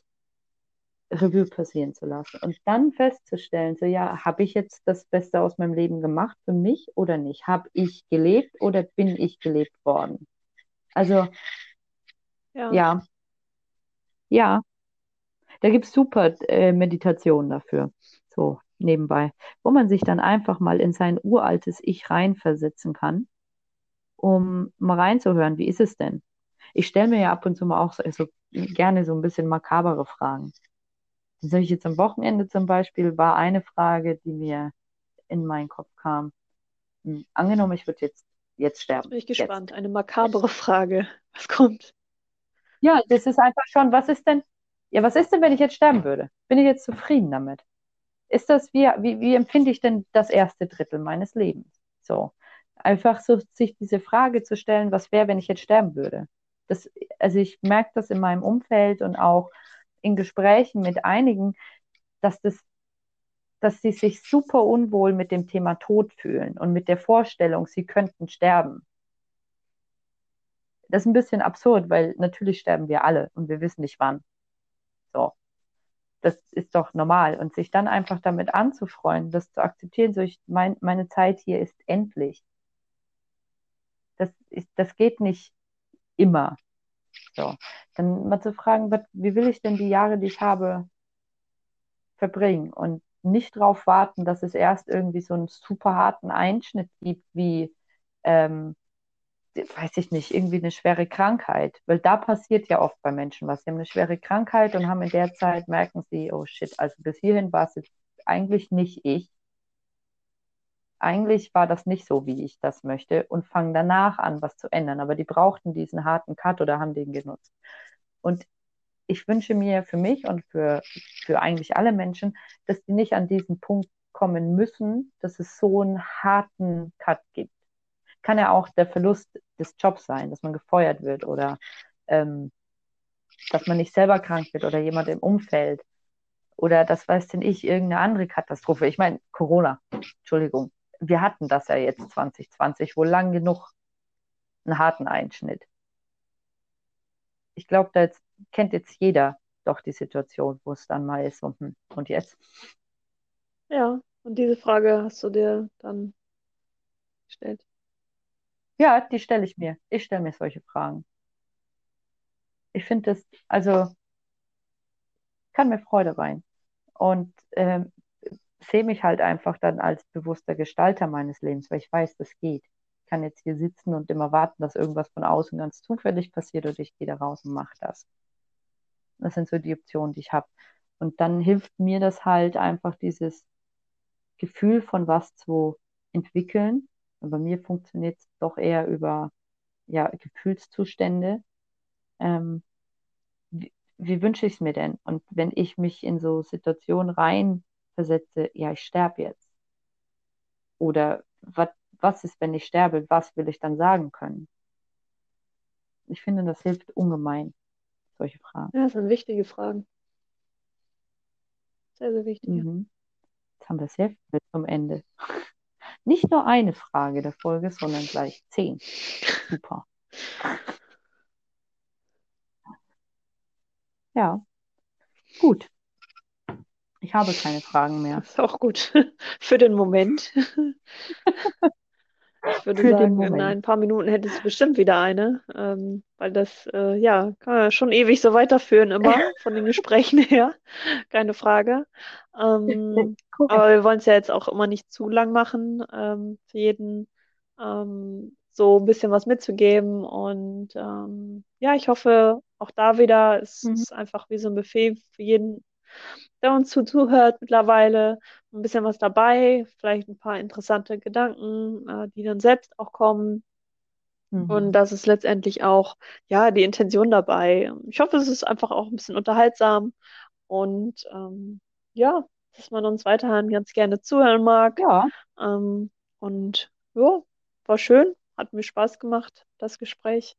Speaker 1: Revue passieren zu lassen und dann festzustellen, so ja, habe ich jetzt das Beste aus meinem Leben gemacht für mich oder nicht? Habe ich gelebt oder bin ich gelebt worden? Also
Speaker 2: Ja.
Speaker 1: ja, ja, da gibt es super äh, Meditationen dafür. So, nebenbei, wo man sich dann einfach mal in sein uraltes Ich reinversetzen kann, um mal reinzuhören, wie ist es denn? Ich stelle mir ja ab und zu mal auch so, so gerne so ein bisschen makabere Fragen. Das habe ich jetzt am Wochenende zum Beispiel, war eine Frage, die mir in meinen Kopf kam. Hm, Angenommen, ich würde jetzt, jetzt
Speaker 2: Jetzt
Speaker 1: sterben.
Speaker 2: bin ich
Speaker 1: Jetzt.
Speaker 2: gespannt. Eine makabere Frage. Was kommt?
Speaker 1: Ja, das ist einfach schon, was ist denn, ja, was ist denn, wenn ich jetzt sterben würde? Bin ich jetzt zufrieden damit? Ist das, wie, wie, wie empfinde ich denn das erste Drittel meines Lebens? So, einfach so sich diese Frage zu stellen, was wäre, wenn ich jetzt sterben würde? Das, also ich merke das in meinem Umfeld und auch in Gesprächen mit einigen, dass das, dass sie sich super unwohl mit dem Thema Tod fühlen und mit der Vorstellung, sie könnten sterben. Das ist ein bisschen absurd, weil natürlich sterben wir alle und wir wissen nicht wann. So, das ist doch normal. Und sich dann einfach damit anzufreuen, das zu akzeptieren, so ich, mein, meine Zeit hier ist endlich. Das, ist, das geht nicht immer. So, dann mal zu fragen, wie will ich denn die Jahre, die ich habe, verbringen und nicht darauf warten, dass es erst irgendwie so einen super harten Einschnitt gibt, wie, ähm, weiß ich nicht, irgendwie eine schwere Krankheit. Weil da passiert ja oft bei Menschen was. Sie haben eine schwere Krankheit und haben in der Zeit, merken sie, oh shit, also bis hierhin war es jetzt eigentlich nicht ich. Eigentlich war das nicht so, wie ich das möchte und fangen danach an, was zu ändern. Aber die brauchten diesen harten Cut oder haben den genutzt. Und ich wünsche mir für mich und für, für eigentlich alle Menschen, dass die nicht an diesen Punkt kommen müssen, dass es so einen harten Cut gibt. Kann ja auch der Verlust des Jobs sein, dass man gefeuert wird oder ähm, dass man nicht selber krank wird oder jemand im Umfeld oder das weiß denn ich, irgendeine andere Katastrophe. Ich meine, Corona, Entschuldigung, wir hatten das ja jetzt 2020, wohl lang genug einen harten Einschnitt. Ich glaube, da jetzt, kennt jetzt jeder doch die Situation, wo es dann mal ist und, und jetzt.
Speaker 2: Ja, und diese Frage hast du dir dann gestellt.
Speaker 1: Ja, die stelle ich mir. Ich stelle mir solche Fragen. Ich finde das, also kann mir Freude rein. Und ähm, sehe mich halt einfach dann als bewusster Gestalter meines Lebens, weil ich weiß, das geht. Ich kann jetzt hier sitzen und immer warten, dass irgendwas von außen ganz zufällig passiert oder ich gehe da raus und mache das. Das sind so die Optionen, die ich habe. Und dann hilft mir das halt einfach, dieses Gefühl von was zu entwickeln. Und bei mir funktioniert es doch eher über ja, Gefühlszustände. Ähm, wie, wie wünsche ich es mir denn? Und wenn ich mich in so Situationen reinversetze, ja, ich sterbe jetzt. Oder wat, was ist, wenn ich sterbe? Was will ich dann sagen können? Ich finde, das hilft ungemein, solche Fragen.
Speaker 2: Ja, das sind wichtige Fragen. Sehr, sehr wichtige.
Speaker 1: Mhm. Jetzt haben wir sehr viel zum Ende. Nicht nur eine Frage der Folge, sondern gleich zehn. Super. Ja, gut. Ich habe keine Fragen mehr.
Speaker 2: Das ist auch gut für den Moment. Ich würde
Speaker 1: Für
Speaker 2: sagen, in ein paar Minuten hättest du bestimmt wieder eine, ähm, weil das, äh, ja, kann man schon ewig so weiterführen immer, von den Gesprächen her, keine Frage. Ähm, aber wir wollen es ja jetzt auch immer nicht zu lang machen, ähm, für jeden ähm, so ein bisschen was mitzugeben. Und ähm, ja, ich hoffe, auch da wieder, es
Speaker 1: Mhm.
Speaker 2: ist einfach wie so ein Buffet für jeden, der uns zu zuhört mittlerweile ein bisschen was dabei, vielleicht ein paar interessante Gedanken, äh, die dann selbst auch kommen. Und
Speaker 1: Mhm.
Speaker 2: das ist letztendlich auch, ja, die Intention dabei. Ich hoffe, es ist einfach auch ein bisschen unterhaltsam und ähm, ja, dass man uns weiterhin ganz gerne zuhören mag.
Speaker 1: Ja,
Speaker 2: Ähm, und ja, war schön, hat mir Spaß gemacht, das Gespräch.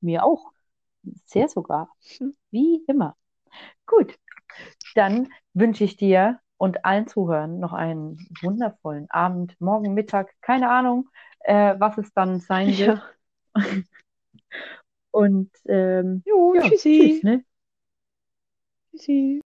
Speaker 1: mir auch. Sehr sogar. Wie immer. Gut. Dann wünsche ich dir und allen Zuhörern noch einen wundervollen Abend, morgen, Mittag, keine Ahnung, äh, was es dann sein wird.
Speaker 2: Ja,
Speaker 1: Und ähm,
Speaker 2: jo,
Speaker 1: ja,
Speaker 2: tschüssi.
Speaker 1: tschüss, ne?
Speaker 2: Tschüssi.